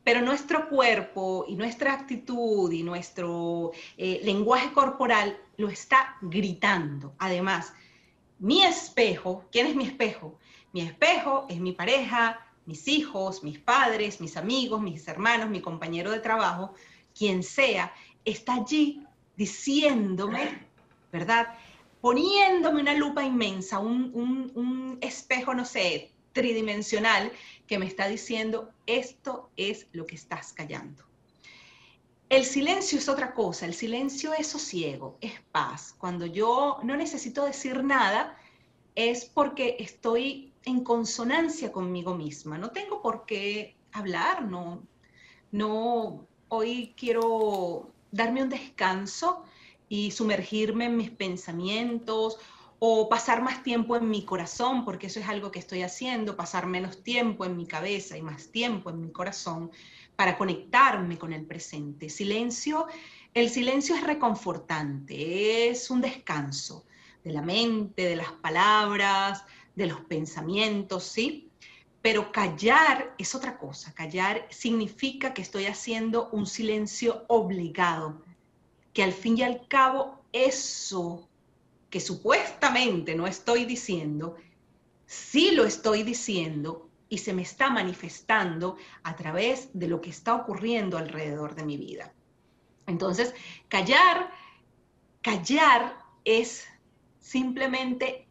A: Pero nuestro cuerpo y nuestra actitud y nuestro eh, lenguaje corporal lo está gritando. Además, mi espejo, ¿quién es mi espejo? Mi espejo es mi pareja, mis hijos, mis padres, mis amigos, mis hermanos, mi compañero de trabajo, quien sea, está allí diciéndome, ¿verdad? Poniéndome una lupa inmensa, un, un espejo, no sé, tridimensional que me está diciendo, esto es lo que estás callando. El silencio es otra cosa, el silencio es sosiego, es paz. Cuando yo no necesito decir nada, es porque estoy en consonancia conmigo misma. No tengo por qué hablar, no, no, hoy quiero darme un descanso y sumergirme en mis pensamientos o pasar más tiempo en mi corazón, porque eso es algo que estoy haciendo, pasar menos tiempo en mi cabeza y más tiempo en mi corazón para conectarme con el presente. Silencio, el silencio es reconfortante, es un descanso de la mente, de las palabras, de los pensamientos, ¿sí? Pero callar es otra cosa. Callar significa que estoy haciendo un silencio obligado, que al fin y al cabo eso que supuestamente no estoy diciendo, sí lo estoy diciendo y se me está manifestando a través de lo que está ocurriendo alrededor de mi vida. Entonces, callar, callar es simplemente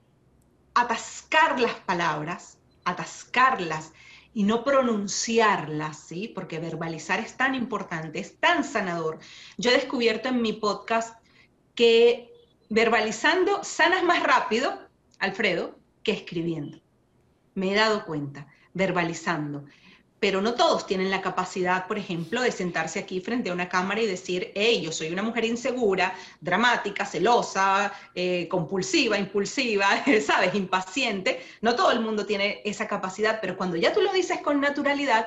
A: atascar las palabras, atascarlas y no pronunciarlas, ¿sí? Porque verbalizar es tan importante, es tan sanador. Yo he descubierto en mi podcast que verbalizando sanas más rápido, Alfredo, que escribiendo. Me he dado cuenta, verbalizando. Pero no todos tienen la capacidad, por ejemplo, de sentarse aquí frente a una cámara y decir, hey, yo soy una mujer insegura, dramática, celosa, eh, compulsiva, impulsiva, [LAUGHS] ¿sabes? Impaciente. No todo el mundo tiene esa capacidad, pero cuando ya tú lo dices con naturalidad,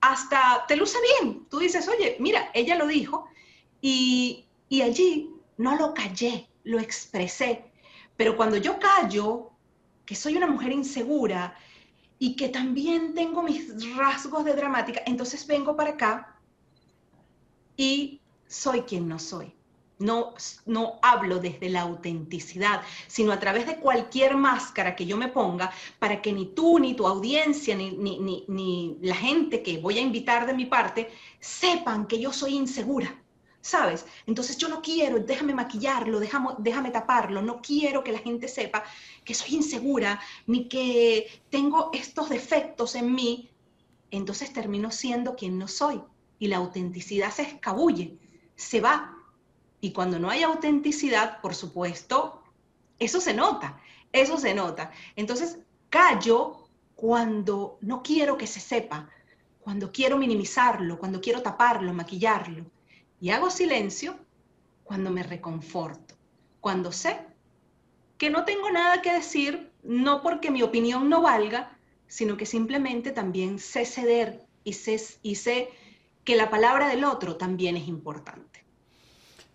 A: hasta te luce bien. Tú dices, oye, mira, ella lo dijo y, y allí no lo callé, lo expresé. Pero cuando yo callo, que soy una mujer insegura y que también tengo mis rasgos de dramática, entonces vengo para acá y soy quien no soy. No, no hablo desde la autenticidad, sino a través de cualquier máscara que yo me ponga para que ni tú, ni tu audiencia, ni, ni, ni, ni la gente que voy a invitar de mi parte sepan que yo soy insegura ¿sabes? Entonces yo no quiero, déjame maquillarlo, déjame, déjame taparlo, no quiero que la gente sepa que soy insegura, ni que tengo estos defectos en mí, entonces termino siendo quien no soy y la autenticidad se escabulle, se va. Y cuando no hay autenticidad, por supuesto, eso se nota, eso se nota. Entonces callo cuando no quiero que se sepa, cuando quiero minimizarlo, cuando quiero taparlo, maquillarlo. Y hago silencio cuando me reconforto, cuando sé que no tengo nada que decir, no porque mi opinión no valga, sino que simplemente también sé ceder y sé, y sé que la palabra del otro también es importante.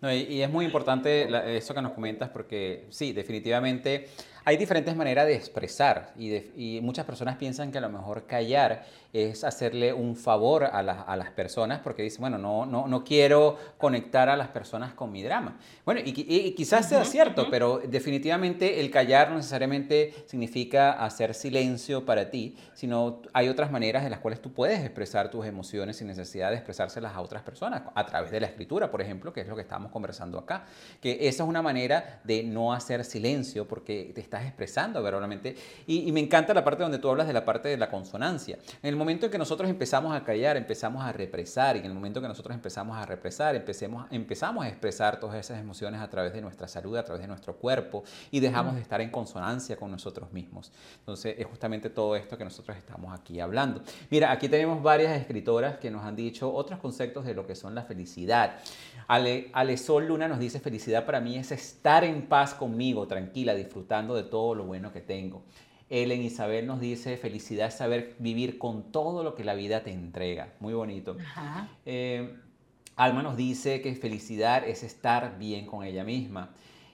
B: y, es muy importante eso que nos comentas porque sí, definitivamente hay diferentes maneras de expresar y, muchas personas piensan que a lo mejor callar es hacerle un favor a, a las personas porque dicen, bueno, no, no, no quiero conectar a las personas con mi drama. Bueno, y, quizás sea cierto, pero definitivamente el callar no necesariamente significa hacer silencio para ti, sino hay otras maneras en las cuales tú puedes expresar tus emociones sin necesidad de expresárselas a otras personas, a través de la escritura, por ejemplo, que es lo que estamos conversando acá. Que esa es una manera de no hacer silencio porque te estás expresando verdaderamente. Y, me encanta la parte donde tú hablas de la parte de la consonancia. En el momento en que nosotros empezamos a callar, empezamos a represar, y en el momento en que nosotros empezamos a represar, empecemos, empezamos a expresar todas esas emociones a través de nuestra salud, a través de nuestro cuerpo, y dejamos de estar en consonancia con nosotros mismos. Entonces, es justamente todo esto que nosotros estamos aquí hablando. Mira, aquí tenemos varias escritoras que nos han dicho otros conceptos de lo que son la felicidad. Ale, Ale Marisol Luna nos dice, felicidad para mí es estar en paz conmigo, tranquila, disfrutando de todo lo bueno que tengo. Ellen Isabel nos dice, felicidad es saber vivir con todo lo que la vida te entrega. Muy bonito. Eh, Alma nos dice que felicidad es estar bien con ella misma.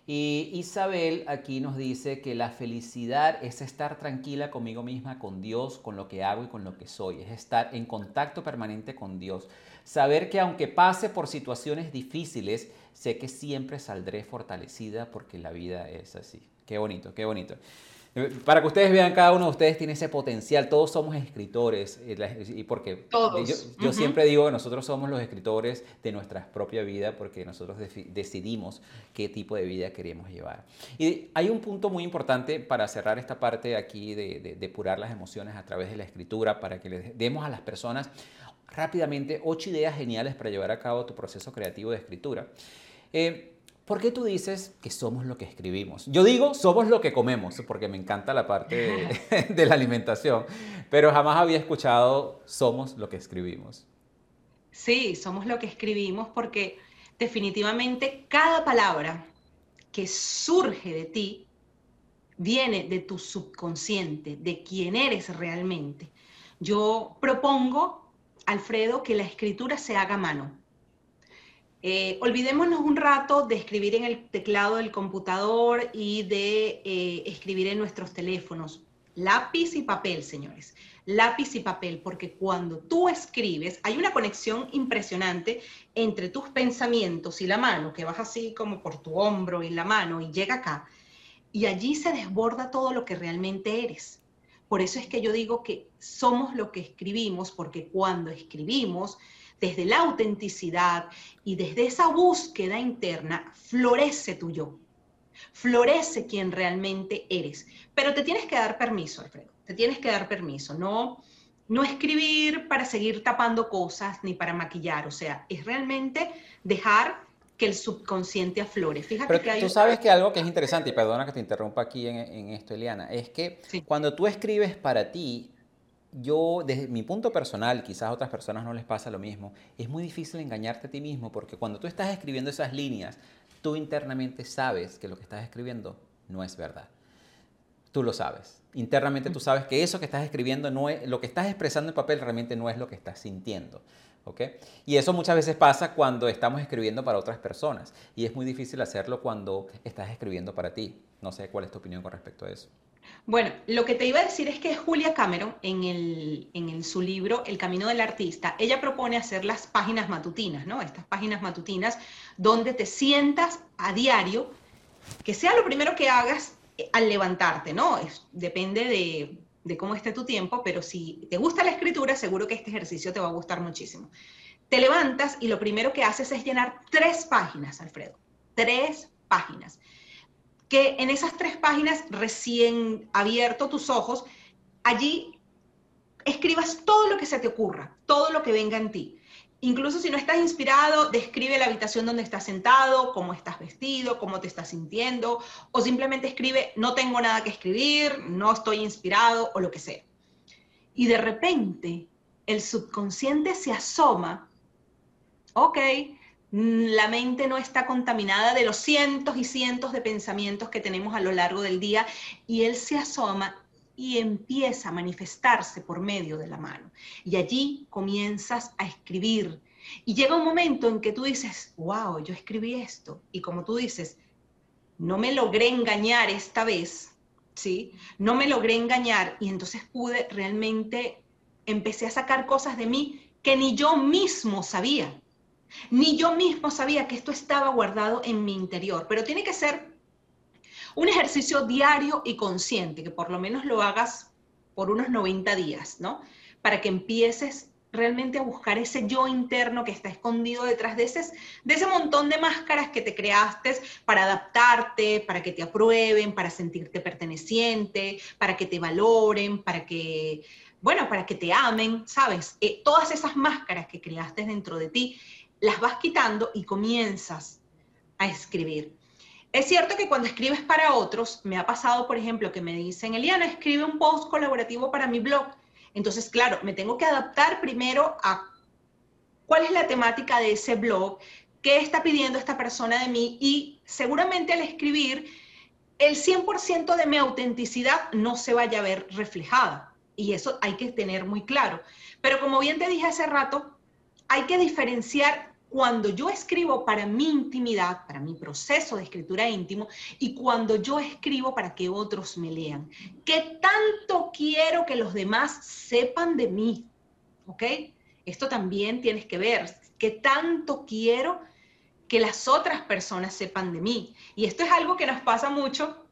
B: Y Isabel aquí nos dice que la felicidad es estar tranquila conmigo misma, con Dios, con lo que hago y con lo que soy. Es estar en contacto permanente con Dios. Saber que aunque pase por situaciones difíciles, sé que siempre saldré fortalecida porque la vida es así. Qué bonito, qué bonito. Para que ustedes vean, cada uno de ustedes tiene ese potencial. Todos somos escritores. Eh, y porque
A: Todos.
B: Yo, siempre digo que nosotros somos los escritores de nuestra propia vida porque nosotros decidimos qué tipo de vida queremos llevar. Y hay un punto muy importante para cerrar esta parte aquí de, depurar las emociones a través de la escritura, para que les demos a las personas rápidamente ocho ideas geniales para llevar a cabo tu proceso creativo de escritura. Eh, ¿Por qué tú dices que somos lo que escribimos? Yo digo somos lo que comemos, porque me encanta la parte [LAUGHS] de, la alimentación, pero jamás había escuchado somos lo que escribimos.
A: Sí, somos lo que escribimos porque definitivamente cada palabra que surge de ti viene de tu subconsciente, de quién eres realmente. Yo propongo, Alfredo, que la escritura se haga mano eh, olvidémonos un rato de escribir en el teclado del computador y de eh, escribir en nuestros teléfonos. Lápiz y papel, señores. Lápiz y papel, porque cuando tú escribes hay una conexión impresionante entre tus pensamientos y la mano, que vas así como por tu hombro y la mano y llega acá. Y allí se desborda todo lo que realmente eres. Por eso es que yo digo que somos lo que escribimos, porque cuando escribimos, desde la autenticidad y desde esa búsqueda interna, florece tu yo, florece quien realmente eres. Pero te tienes que dar permiso, Alfredo, te tienes que dar permiso, no, no escribir para seguir tapando cosas ni para maquillar, o sea, es realmente dejar que el subconsciente aflore.
B: Fíjate que hay tú sabes que algo que es interesante, y perdona que te interrumpa aquí en, esto, Eliana, es que cuando tú escribes para ti, yo, desde mi punto personal, quizás a otras personas no les pasa lo mismo, es muy difícil engañarte a ti mismo porque cuando tú estás escribiendo esas líneas, tú internamente sabes que lo que estás escribiendo no es verdad. Tú lo sabes. Internamente tú sabes que eso que estás escribiendo, no es, lo que estás expresando en papel realmente no es lo que estás sintiendo. ¿okay? Y eso muchas veces pasa cuando estamos escribiendo para otras personas y es muy difícil hacerlo cuando estás escribiendo para ti. No sé cuál es tu opinión con respecto a eso.
A: Bueno, lo que te iba a decir es que Julia Cameron, en, su libro El Camino del Artista, ella propone hacer las páginas matutinas, ¿no? Estas páginas matutinas donde te sientas a diario, que sea lo primero que hagas eh, al levantarte, ¿no? depende de, de cómo esté tu tiempo, pero si te gusta la escritura, seguro que este ejercicio te va a gustar muchísimo. Te levantas y lo primero que haces es llenar tres páginas, Alfredo. Tres páginas que en esas tres páginas recién abierto tus ojos, allí escribas todo lo que se te ocurra, todo lo que venga en ti. Incluso si no estás inspirado, describe la habitación donde estás sentado, cómo estás vestido, cómo te estás sintiendo, o simplemente escribe, no tengo nada que escribir, no estoy inspirado, o lo que sea. Y de repente el subconsciente se asoma, ok, la mente no está contaminada de los cientos y cientos de pensamientos que tenemos a lo largo del día y él se asoma y empieza a manifestarse por medio de la mano. Y allí comienzas a escribir. Y llega un momento en que tú dices, wow, yo escribí esto. Y como tú dices, no me logré engañar esta vez, ¿sí? No me logré engañar y entonces pude realmente, empecé a sacar cosas de mí que ni yo mismo sabía. Ni yo mismo sabía que esto estaba guardado en mi interior, pero tiene que ser un ejercicio diario y consciente, que por lo menos lo hagas por unos 90 días, ¿no? Para que empieces realmente a buscar ese yo interno que está escondido detrás de ese, de ese montón de máscaras que te creaste para adaptarte, para que te aprueben, para sentirte perteneciente, para que te valoren, para que, bueno, para que te amen, ¿sabes? Eh, todas esas máscaras que creaste dentro de ti las vas quitando y comienzas a escribir. Es cierto que cuando escribes para otros, me ha pasado, por ejemplo, que me dicen, Eliana, escribe un post colaborativo para mi blog. Entonces, claro, me tengo que adaptar primero a cuál es la temática de ese blog, qué está pidiendo esta persona de mí y seguramente al escribir el 100% de mi autenticidad no se vaya a ver reflejada. Y eso hay que tener muy claro. Pero como bien te dije hace rato, hay que diferenciar cuando yo escribo para mi intimidad, para mi proceso de escritura íntimo, y cuando yo escribo para que otros me lean. ¿Qué tanto quiero que los demás sepan de mí? ¿Ok? Esto también tienes que ver. ¿Qué tanto quiero que las otras personas sepan de mí? Y esto es algo que nos pasa mucho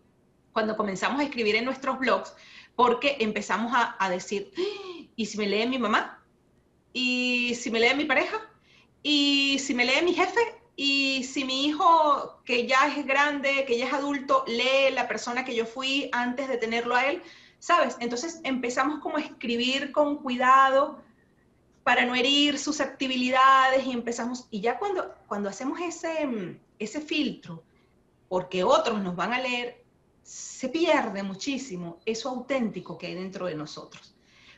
A: cuando comenzamos a escribir en nuestros blogs, porque empezamos a, a decir, ¡Ah! ¿y si me lee mi mamá? ¿Y si me lee mi pareja? Y si me lee mi jefe y si mi hijo, que ya es grande, que ya es adulto, lee la persona que yo fui antes de tenerlo a él, ¿sabes? Entonces empezamos como a escribir con cuidado para no herir susceptibilidades y empezamos, y ya cuando, cuando hacemos ese, ese filtro, porque otros nos van a leer, se pierde muchísimo eso auténtico que hay dentro de nosotros.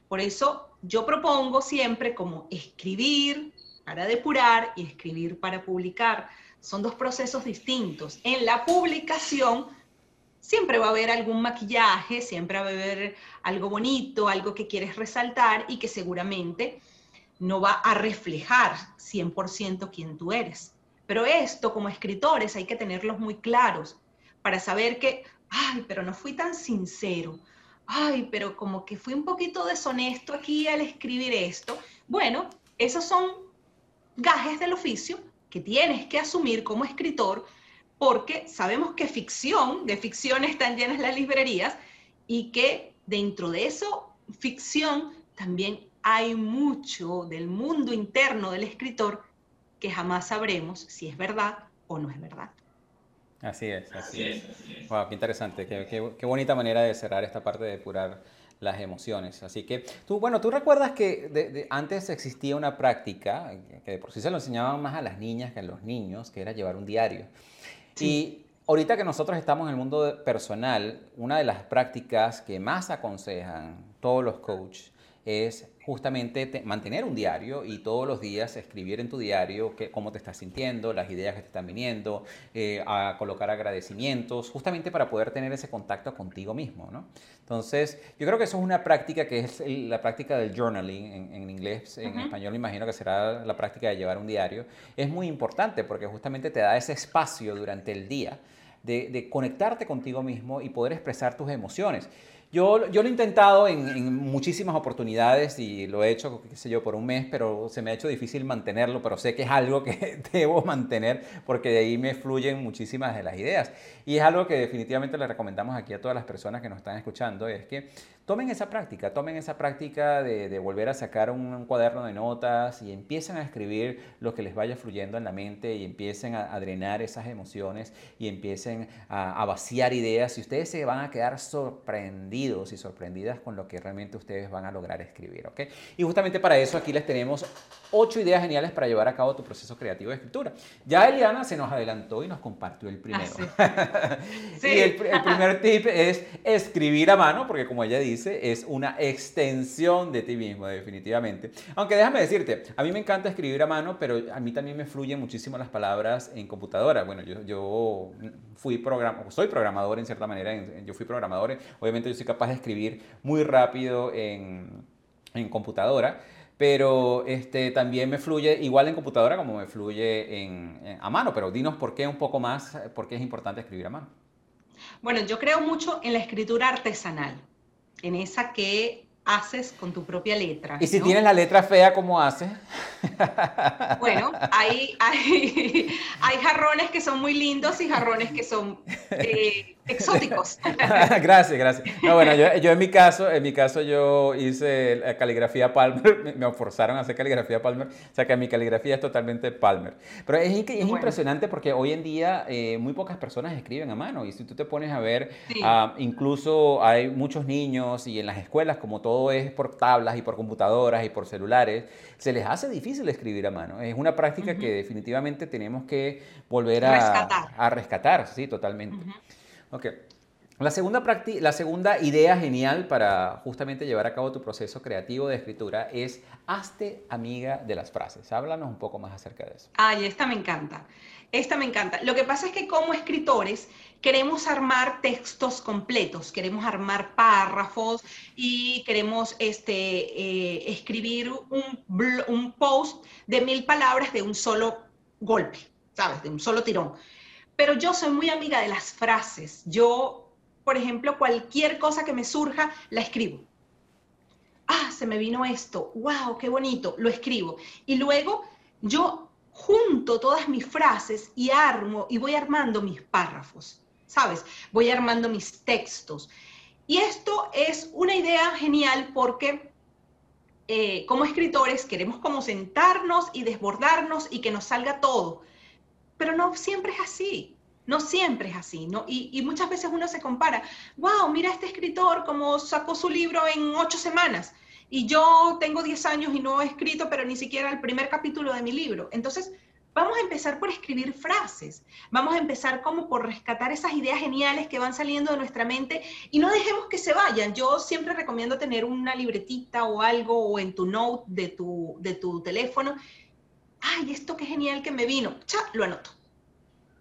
A: Por eso yo propongo siempre como escribir, para depurar y escribir para publicar. Son dos procesos distintos. En la publicación siempre va a haber algún maquillaje, siempre va a haber algo bonito, algo que quieres resaltar y que seguramente no va a reflejar 100% quién tú eres. Pero esto como escritores hay que tenerlos muy claros para saber que, ay, pero no fui tan sincero, ay, pero como que fui un poquito deshonesto aquí al escribir esto. Bueno, esos son gajes del oficio que tienes que asumir como escritor porque sabemos que ficción, de ficción están llenas las librerías y que dentro de eso, ficción, también hay mucho del mundo interno del escritor que jamás sabremos si es verdad o no es verdad.
B: Así es, así, es. Wow, qué interesante, qué, qué, bonita manera de cerrar esta parte de depurar las emociones. Así que tú, bueno, tú recuerdas que antes existía una práctica, que de por sí se lo enseñaban más a las niñas que a los niños, que era llevar un diario. Y ahorita que nosotros estamos en el mundo personal, una de las prácticas que más aconsejan todos los coaches es justamente mantener un diario y todos los días escribir en tu diario que, cómo te estás sintiendo, las ideas que te están viniendo, eh, a colocar agradecimientos, justamente para poder tener ese contacto contigo mismo. ¿no? Entonces, yo creo que eso es una práctica que es la práctica del journaling en, inglés, en español me imagino que será la práctica de llevar un diario. Es muy importante porque justamente te da ese espacio durante el día de, de conectarte contigo mismo y poder expresar tus emociones. Yo, yo lo he intentado en, muchísimas oportunidades y lo he hecho, qué sé yo, por un mes, pero se me ha hecho difícil mantenerlo, pero sé que es algo que [LAUGHS] debo mantener porque de ahí me fluyen muchísimas de las ideas. Y es algo que definitivamente le recomendamos aquí a todas las personas que nos están escuchando, es que tomen esa práctica, tomen esa práctica de, volver a sacar un, cuaderno de notas y empiecen a escribir lo que les vaya fluyendo en la mente y empiecen a, drenar esas emociones y empiecen a, vaciar ideas y ustedes se van a quedar sorprendidos y sorprendidas con lo que realmente ustedes van a lograr escribir, ¿ok? Y justamente para eso aquí les tenemos ocho ideas geniales para llevar a cabo tu proceso creativo de escritura. Ya Eliana se nos adelantó y nos compartió el primero. Ah, sí. [LAUGHS] y el, el primer tip es escribir a mano, porque como ella dice, es una extensión de ti mismo, definitivamente. Aunque déjame decirte, a mí me encanta escribir a mano, pero a mí también me fluyen muchísimo las palabras en computadora. Bueno, yo, yo fui program soy programador en cierta manera, yo fui programador, obviamente yo soy capaz de escribir muy rápido en, en computadora pero este, también me fluye igual en computadora como me fluye en, a mano. Pero dinos por qué un poco más, por qué es importante escribir a mano.
A: Bueno, yo creo mucho en la escritura artesanal en esa que haces con tu propia letra.
B: ¿Y si tienes la letra fea, cómo haces?
A: Bueno, hay, hay, [LAUGHS] hay, jarrones que son muy lindos y jarrones que son eh, exóticos. [LAUGHS] [LAUGHS]
B: gracias, gracias. No, bueno, yo, yo, en mi caso, en mi caso yo hice caligrafía Palmer, [LAUGHS] me forzaron a hacer caligrafía Palmer, o sea que mi caligrafía es totalmente Palmer. Pero es, es impresionante porque hoy en día eh, muy pocas personas escriben a mano y si tú te pones a ver, ah, incluso hay muchos niños y en las escuelas como todo es por tablas y por computadoras y por celulares, se les hace difícil escribir a mano. Es una práctica que definitivamente tenemos que volver a
A: rescatar.
B: A rescatar, sí, totalmente. Ok. La segunda, la segunda idea genial para justamente llevar a cabo tu proceso creativo de escritura es hazte amiga de las frases. Háblanos un poco más acerca de eso.
A: Ay, esta me encanta. Esta me encanta. Lo que pasa es que como escritores queremos armar textos completos, queremos armar párrafos y queremos este, eh, escribir un, un post de mil palabras de un solo golpe, ¿sabes? De un solo tirón. Pero yo soy muy amiga de las frases. Yo por ejemplo, cualquier cosa que me surja, la escribo. Ah, se me vino esto, wow, qué bonito, lo escribo. Y luego yo junto todas mis frases y armo y voy armando mis párrafos, ¿sabes? Voy armando mis textos. Y esto es una idea genial porque eh, como escritores queremos como sentarnos y desbordarnos y que nos salga todo, pero no siempre es así. No siempre es así, ¿no? Y, muchas veces uno se compara, wow, mira este escritor como sacó su libro en ocho semanas y yo tengo diez años y no he escrito, pero ni siquiera el primer capítulo de mi libro. Entonces, vamos a empezar por escribir frases, vamos a empezar como por rescatar esas ideas geniales que van saliendo de nuestra mente y no dejemos que se vayan. Yo siempre recomiendo tener una libretita o algo o en tu note de tu, de tu teléfono. Ay, esto qué genial que me vino. Cha, lo anoto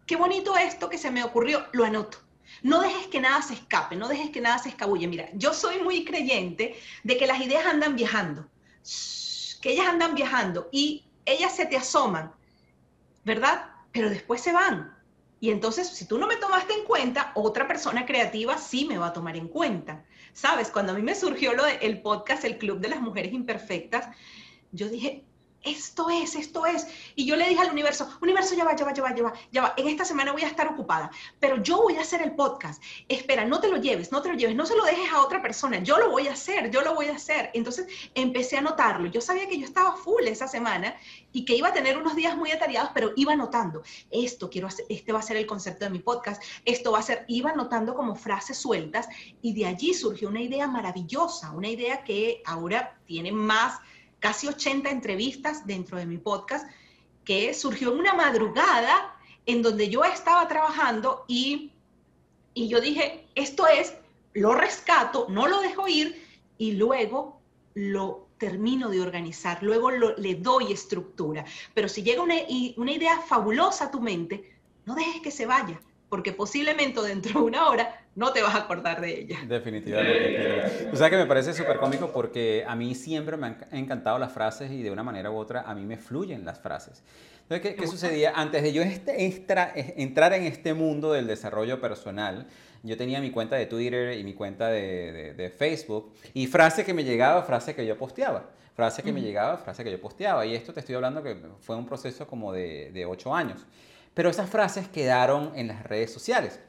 A: qué bonito esto que se me ocurrió, lo anoto. No dejes que nada se escape, no dejes que nada se escabulle. Mira, yo soy muy creyente de que las ideas andan viajando, que ellas andan viajando y ellas se te asoman, ¿verdad? Pero después se van. Y entonces, si tú no me tomaste en cuenta, otra persona creativa sí me va a tomar en cuenta. ¿Sabes? Cuando a mí me surgió lo del podcast, el Club de las Mujeres Imperfectas, yo dije, esto es, esto es. Y yo le dije al universo, universo, ya va, ya va, ya va, ya va, ya va. En esta semana voy a estar ocupada, pero yo voy a hacer el podcast. Espera, no te lo lleves, no te lo lleves, no se lo dejes a otra persona. Yo lo voy a hacer, yo lo voy a hacer. Entonces empecé a notarlo. Yo sabía que yo estaba full esa semana y que iba a tener unos días muy atareados, pero iba notando, esto quiero hacer, este va a ser el concepto de mi podcast, esto va a ser, iba notando como frases sueltas y de allí surgió una idea maravillosa, una idea que ahora tiene más casi 80 entrevistas dentro de mi podcast, que surgió en una madrugada en donde yo estaba trabajando y, y yo dije, esto es, lo rescato, no lo dejo ir y luego lo termino de organizar, luego le doy estructura. Pero si llega una, una idea fabulosa a tu mente, no dejes que se vaya, porque posiblemente dentro de una hora no te vas a acordar de ella.
B: Definitivamente. O sea que me parece súper cómico porque a mí siempre me han encantado las frases y de una manera u otra a mí me fluyen las frases. Entonces, ¿qué, sucedía? Antes de yo este, entrar en este mundo del desarrollo personal, yo tenía mi cuenta de Twitter y mi cuenta de, Facebook y frase que me llegaba, frase que yo posteaba. Frase que me llegaba, frase que yo posteaba. Y esto te estoy hablando que fue un proceso como de, de ocho años. Pero esas frases quedaron en las redes sociales.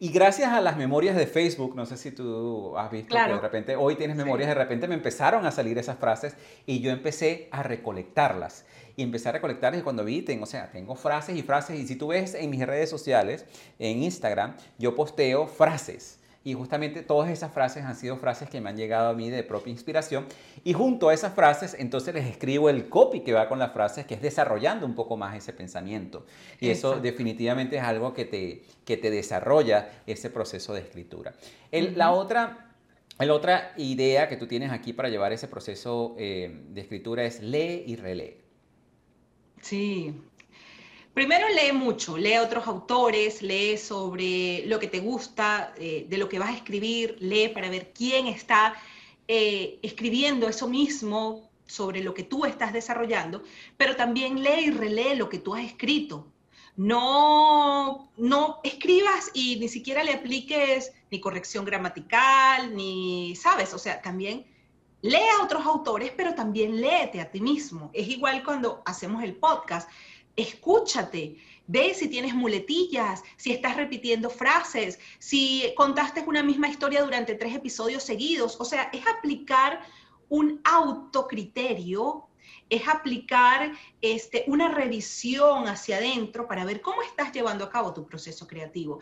B: Y gracias a las memorias de Facebook, no sé si tú has visto que de repente hoy tienes memorias, de repente me empezaron a salir esas frases y yo empecé a recolectarlas. Y empecé a recolectarlas y cuando vi, tengo, o sea, tengo frases y frases. Y si tú ves en mis redes sociales, en Instagram, yo posteo frases. Y justamente todas esas frases han sido frases que me han llegado a mí de propia inspiración. Y junto a esas frases, entonces les escribo el copy que va con las frases, que es desarrollando un poco más ese pensamiento. Y eso definitivamente es algo que te, que te desarrolla ese proceso de escritura. La otra... La otra idea que tú tienes aquí para llevar ese proceso eh, de escritura es lee y relee.
A: Sí, Primero lee mucho, lee a otros autores, lee sobre lo que te gusta, eh, de lo que vas a escribir, lee para ver quién está eh, escribiendo eso mismo sobre lo que tú estás desarrollando, pero también lee y relee lo que tú has escrito. No, no escribas y ni siquiera le apliques ni corrección gramatical, ni, ¿sabes? O sea, también lee a otros autores, pero también léete a ti mismo. Es igual cuando hacemos el podcast escúchate, ve si tienes muletillas, si estás repitiendo frases, si contaste una misma historia durante tres episodios seguidos. O sea, es aplicar un autocriterio es aplicar este, una revisión hacia adentro para ver cómo estás llevando a cabo tu proceso creativo.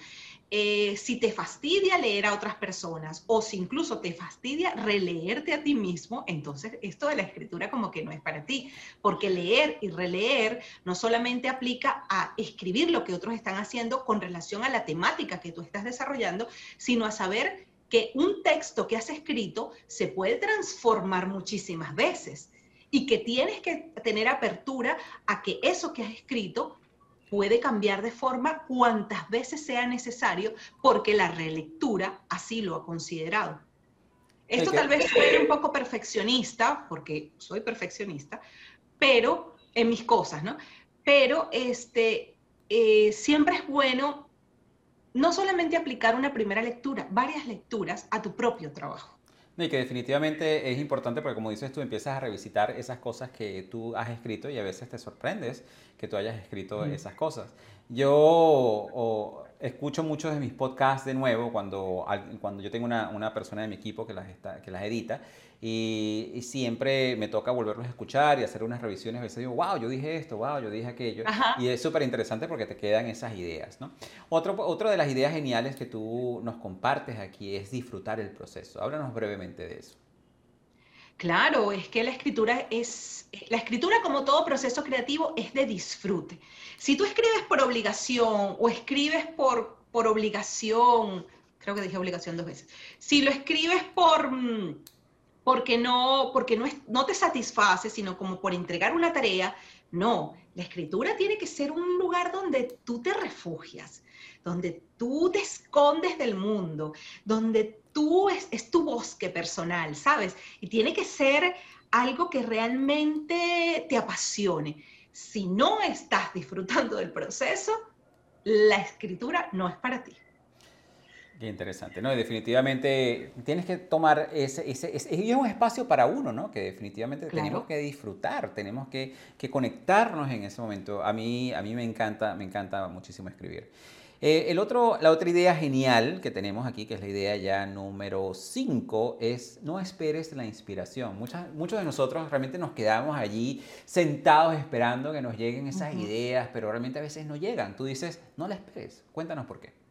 A: Eh, si te fastidia leer a otras personas o si incluso te fastidia releerte a ti mismo, entonces esto de la escritura como que no es para ti, porque leer y releer no solamente aplica a escribir lo que otros están haciendo con relación a la temática que tú estás desarrollando, sino a saber que un texto que has escrito se puede transformar muchísimas veces y que tienes que tener apertura a que eso que has escrito puede cambiar de forma cuantas veces sea necesario porque la relectura así lo ha considerado. Esto tal vez suene un poco perfeccionista, porque soy perfeccionista, pero en mis cosas, ¿no? Pero este, eh, siempre es bueno no solamente aplicar una primera lectura, varias lecturas a tu propio trabajo.
B: Y que definitivamente es importante porque como dices tú, empiezas a revisitar esas cosas que tú has escrito y a veces te sorprendes que tú hayas escrito esas cosas. Yo escucho muchos de mis podcasts de nuevo cuando, cuando yo tengo una, una persona de mi equipo que las, está, que las edita y, siempre me toca volverlos a escuchar y hacer unas revisiones. A veces digo, wow, yo dije esto, wow, yo dije aquello. Y es súper interesante porque te quedan esas ideas. ¿no? Otro, otra de las ideas geniales que tú nos compartes aquí es disfrutar el proceso. Háblanos brevemente de eso.
A: Claro, es que la escritura es, la escritura como todo proceso creativo es de disfrute. Si tú escribes por obligación o escribes por, por obligación, creo que dije obligación dos veces, si lo escribes por, mm, porque no, porque no, es, no te satisface, sino como por entregar una tarea, no, la escritura tiene que ser un lugar donde tú te refugias, donde tú te escondes del mundo, donde tú es, tu bosque personal, ¿sabes? Y tiene que ser algo que realmente te apasione. Si no estás disfrutando del proceso, la escritura no es para ti.
B: Qué interesante, ¿no? definitivamente tienes que tomar ese, ese, ese, es un espacio para uno, ¿no? Que definitivamente tenemos que disfrutar, tenemos que, que, conectarnos en ese momento. A mí, a mí me encanta, me encanta muchísimo escribir. Eh, el otro, la otra idea genial que tenemos aquí, que es la idea ya número 5, es no esperes la inspiración. Muchas, muchos de nosotros realmente nos quedamos allí sentados esperando que nos lleguen esas ideas, pero realmente a veces no llegan. Tú dices, no la esperes. Cuéntanos por qué.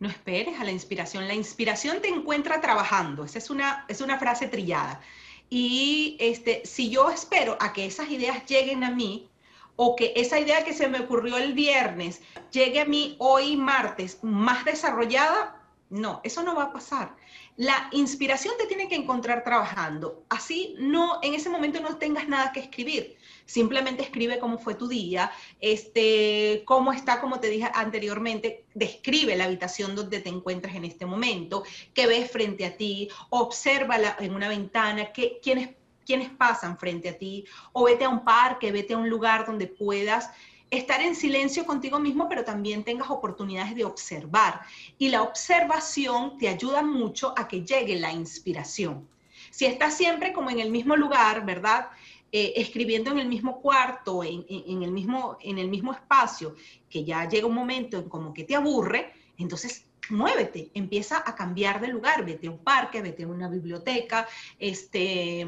A: No esperes a la inspiración. La inspiración te encuentra trabajando. Esa es una, es una frase trillada. Y este, si yo espero a que esas ideas lleguen a mí, o que esa idea que se me ocurrió el viernes llegue a mí hoy martes más desarrollada, no, eso no va a pasar. La inspiración te tiene que encontrar trabajando. Así no, en ese momento no tengas nada que escribir. Simplemente escribe cómo fue tu día, este, cómo está, como te dije anteriormente, describe la habitación donde te encuentras en este momento, qué ves frente a ti, obsérvala en una ventana, qué, quiénes quienes pasan frente a ti, o vete a un parque, vete a un lugar donde puedas estar en silencio contigo mismo, pero también tengas oportunidades de observar. Y la observación te ayuda mucho a que llegue la inspiración. Si estás siempre como en el mismo lugar, ¿verdad? Eh, escribiendo en el mismo cuarto, en, el mismo, en el mismo espacio, que ya llega un momento en como que te aburre, entonces muévete, empieza a cambiar de lugar, vete a un parque, vete a una biblioteca, este,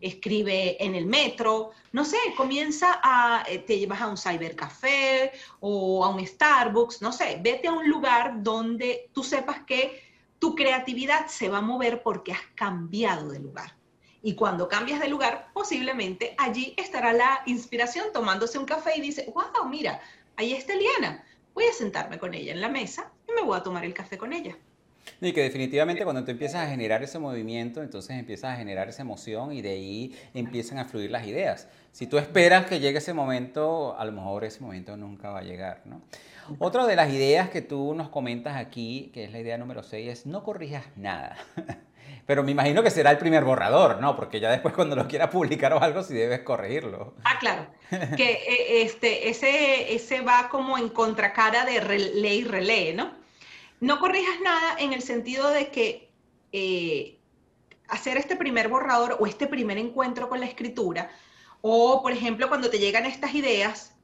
A: escribe en el metro, no sé, comienza a, eh, te llevas a un cybercafé o a un Starbucks, no sé, vete a un lugar donde tú sepas que tu creatividad se va a mover porque has cambiado de lugar. Y cuando cambias de lugar, posiblemente allí estará la inspiración tomándose un café y dice, wow, mira, ahí está Eliana voy a sentarme con ella en la mesa y me voy a tomar el café con ella.
B: Y que definitivamente cuando tú empiezas a generar ese movimiento, entonces empiezas a generar esa emoción y de ahí empiezan a fluir las ideas. Si tú esperas que llegue ese momento, a lo mejor ese momento nunca va a llegar, ¿no? Otra de las ideas que tú nos comentas aquí, que es la idea número 6, es no corrijas nada. [LAUGHS] Pero me imagino que será el primer borrador, ¿no? Porque ya después cuando lo quieras publicar o algo, sí debes corregirlo.
A: Ah, claro. Que eh, este, ese, ese va como en contracara de ley y relee, ¿no? No corrijas nada en el sentido de que eh, hacer este primer borrador o este primer encuentro con la escritura, o por ejemplo cuando te llegan estas ideas,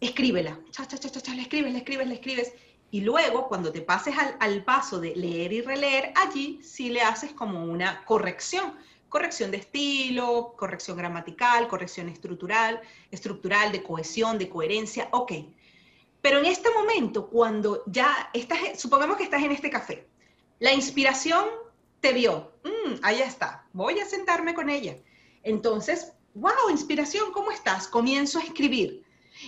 A: escríbela, cha, cha, cha, cha, le escribes, le escribes, le escribes, y luego, cuando te pases al, paso de leer y releer, allí sí le haces como una corrección, corrección de estilo, corrección gramatical, corrección estructural, estructural, de cohesión, de coherencia, ok. Pero en este momento, cuando ya estás, supongamos que estás en este café, la inspiración te vio, mm, ahí está, voy a sentarme con ella. Entonces, wow, inspiración, ¿cómo estás? Comienzo a escribir.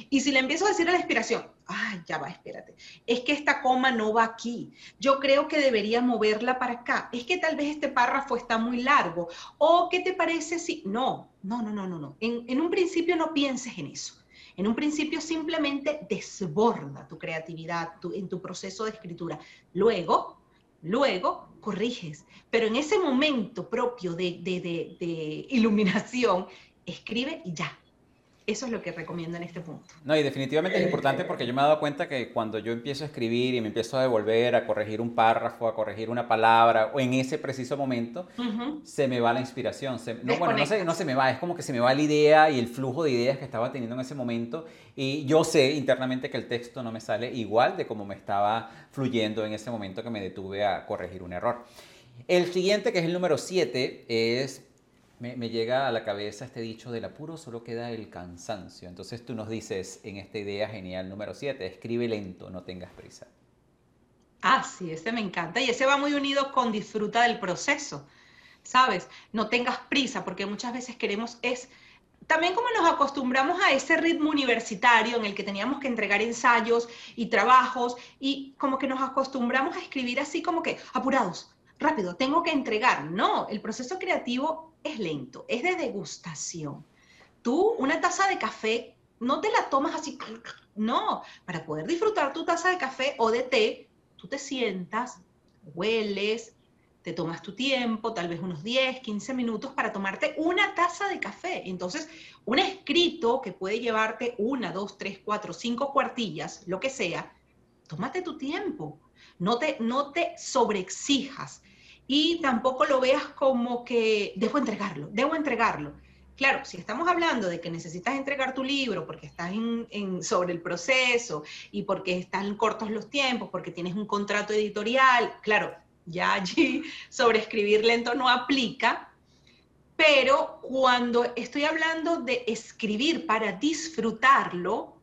A: Y si le empiezo a decir a la inspiración, ay, ya va, espérate, es que esta coma no va aquí, yo creo que debería moverla para acá, es que tal vez este párrafo está muy largo, o ¿qué te parece si... No, no, no, no, no, no. En, en un principio no pienses en eso. En un principio simplemente desborda tu creatividad en tu proceso de escritura. Luego, luego corriges. Pero en ese momento propio de, de, iluminación, escribe y ya, eso es lo que recomiendo en este punto.
B: No, y definitivamente es importante porque yo me he dado cuenta que cuando yo empiezo a escribir y me empiezo a devolver, a corregir un párrafo, a corregir una palabra, o en ese preciso momento, se me va la inspiración. no, bueno, no se, no se me va, es como que se me va la idea y el flujo de ideas que estaba teniendo en ese momento. Y yo sé internamente que el texto no me sale igual de como me estaba fluyendo en ese momento que me detuve a corregir un error. El siguiente, que es el número 7, es me, llega a la cabeza este dicho del apuro solo queda el cansancio. Entonces tú nos dices en esta idea genial número 7, escribe lento, no tengas prisa.
A: Ah, sí, ese me encanta. Y ese va muy unido con disfruta del proceso, ¿sabes? No tengas prisa, porque muchas veces queremos es... También como nos acostumbramos a ese ritmo universitario en el que teníamos que entregar ensayos y trabajos y como que nos acostumbramos a escribir así como que apurados, rápido, tengo que entregar. No, el proceso creativo es lento, es de degustación. Tú, una taza de café, no te la tomas así, no, para poder disfrutar tu taza de café o de té, tú te sientas, hueles, te tomas tu tiempo, tal vez unos 10, 15 minutos para tomarte una taza de café. Entonces, un escrito que puede llevarte una, dos, tres, cuatro, cinco cuartillas, lo que sea, tómate tu tiempo. No te, no te sobreexijas y tampoco lo veas como que debo entregarlo, debo entregarlo. Claro, si estamos hablando de que necesitas entregar tu libro porque estás en, sobre el proceso y porque están cortos los tiempos, porque tienes un contrato editorial, claro, ya allí [LAUGHS] sobre escribir lento no aplica, pero cuando estoy hablando de escribir para disfrutarlo,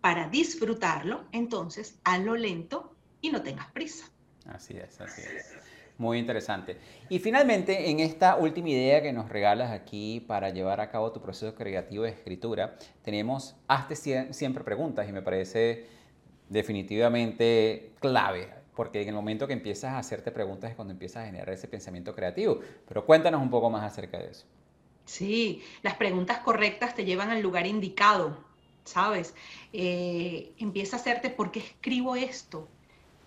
A: para disfrutarlo, entonces hazlo lento y no tengas prisa.
B: Así es, así es. Muy interesante. Y finalmente, en esta última idea que nos regalas aquí para llevar a cabo tu proceso creativo de escritura, tenemos hazte siempre preguntas y me parece definitivamente clave, porque en el momento que empiezas a hacerte preguntas es cuando empiezas a generar ese pensamiento creativo. Pero cuéntanos un poco más acerca de eso.
A: Sí, las preguntas correctas te llevan al lugar indicado, ¿sabes? Eh, empieza a hacerte, ¿por qué escribo esto?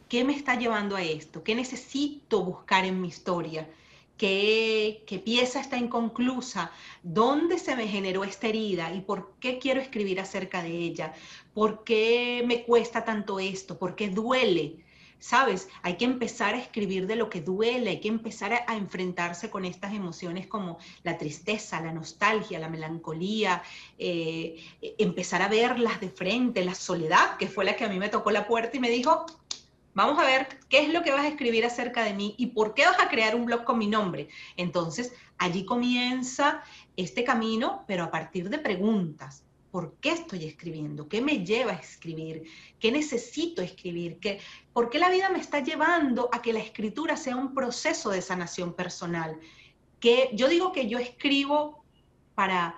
A: ¿Qué me está llevando a esto? ¿Qué necesito buscar en mi historia? ¿Qué, ¿Qué, pieza está inconclusa? ¿Dónde se me generó esta herida? ¿Y por qué quiero escribir acerca de ella? ¿Por qué me cuesta tanto esto? ¿Por qué duele? ¿Sabes? Hay que empezar a escribir de lo que duele, hay que empezar a, enfrentarse con estas emociones como la tristeza, la nostalgia, la melancolía, eh, empezar a verlas de frente, la soledad, que fue la que a mí me tocó la puerta y me dijo, Vamos a ver qué es lo que vas a escribir acerca de mí y por qué vas a crear un blog con mi nombre. Entonces, allí comienza este camino, pero a partir de preguntas. ¿Por qué estoy escribiendo? ¿Qué me lleva a escribir? ¿Qué necesito escribir? ¿Qué, ¿Por qué la vida me está llevando a que la escritura sea un proceso de sanación personal? Que yo digo que yo escribo para,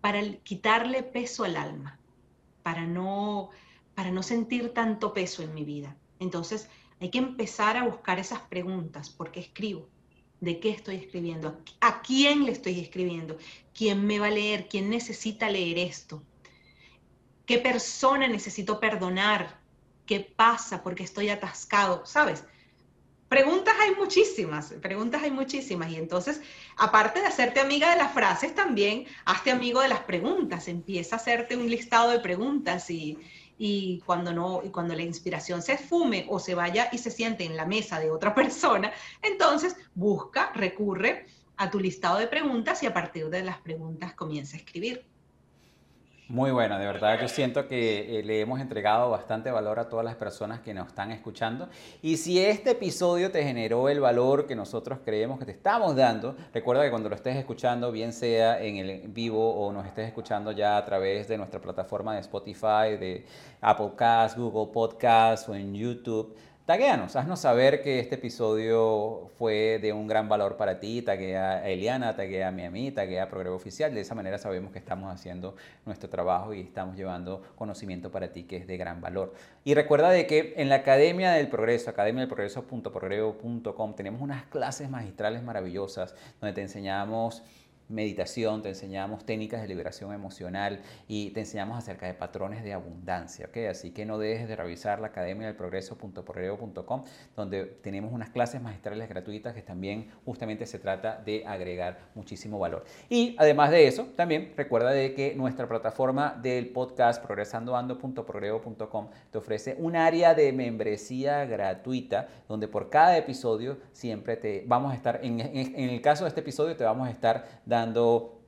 A: para quitarle peso al alma, para no, para no sentir tanto peso en mi vida. Entonces, hay que empezar a buscar esas preguntas. ¿Por qué escribo? ¿De qué estoy escribiendo? ¿A quién le estoy escribiendo? ¿Quién me va a leer? ¿Quién necesita leer esto? ¿Qué persona necesito perdonar? ¿Qué pasa porque estoy atascado? ¿Sabes? Preguntas hay muchísimas, preguntas hay muchísimas. Y entonces, aparte de hacerte amiga de las frases, también hazte amigo de las preguntas. Empieza a hacerte un listado de preguntas y, y cuando no y cuando la inspiración se esfume o se vaya y se siente en la mesa de otra [LAUGHS] persona, entonces busca, recurre a tu listado de preguntas y a partir de las preguntas comienza a escribir.
B: Muy buena, de verdad yo siento que eh, le hemos entregado bastante valor a todas las personas que nos están escuchando. Y si este episodio te generó el valor que nosotros creemos que te estamos dando, recuerda que cuando lo estés escuchando, bien sea en el vivo o nos estés escuchando ya a través de nuestra plataforma de Spotify, de Apple Cast, Google Podcast o en YouTube, Taguéanos, haznos saber que este episodio fue de un gran valor para ti, taguea a Eliana, taguea a mi amiga, taguea a Progreso Oficial. De esa manera sabemos que estamos haciendo nuestro trabajo y estamos llevando conocimiento para ti que es de gran valor. Y recuerda de que en la Academia del Progreso, academia del progreso.progreso.com, tenemos unas clases magistrales maravillosas donde te enseñamos meditación, te enseñamos técnicas de liberación emocional y te enseñamos acerca de patrones de abundancia. ¿okay? Así que no dejes de revisar la academia del progreso.porreo.com donde tenemos unas clases magistrales gratuitas que también justamente se trata de agregar muchísimo valor. Y además de eso, también recuerda de que nuestra plataforma del podcast progresandoando.progreo.com te ofrece un área de membresía gratuita donde por cada episodio siempre te vamos a estar, en, en el caso de este episodio te vamos a estar dando dando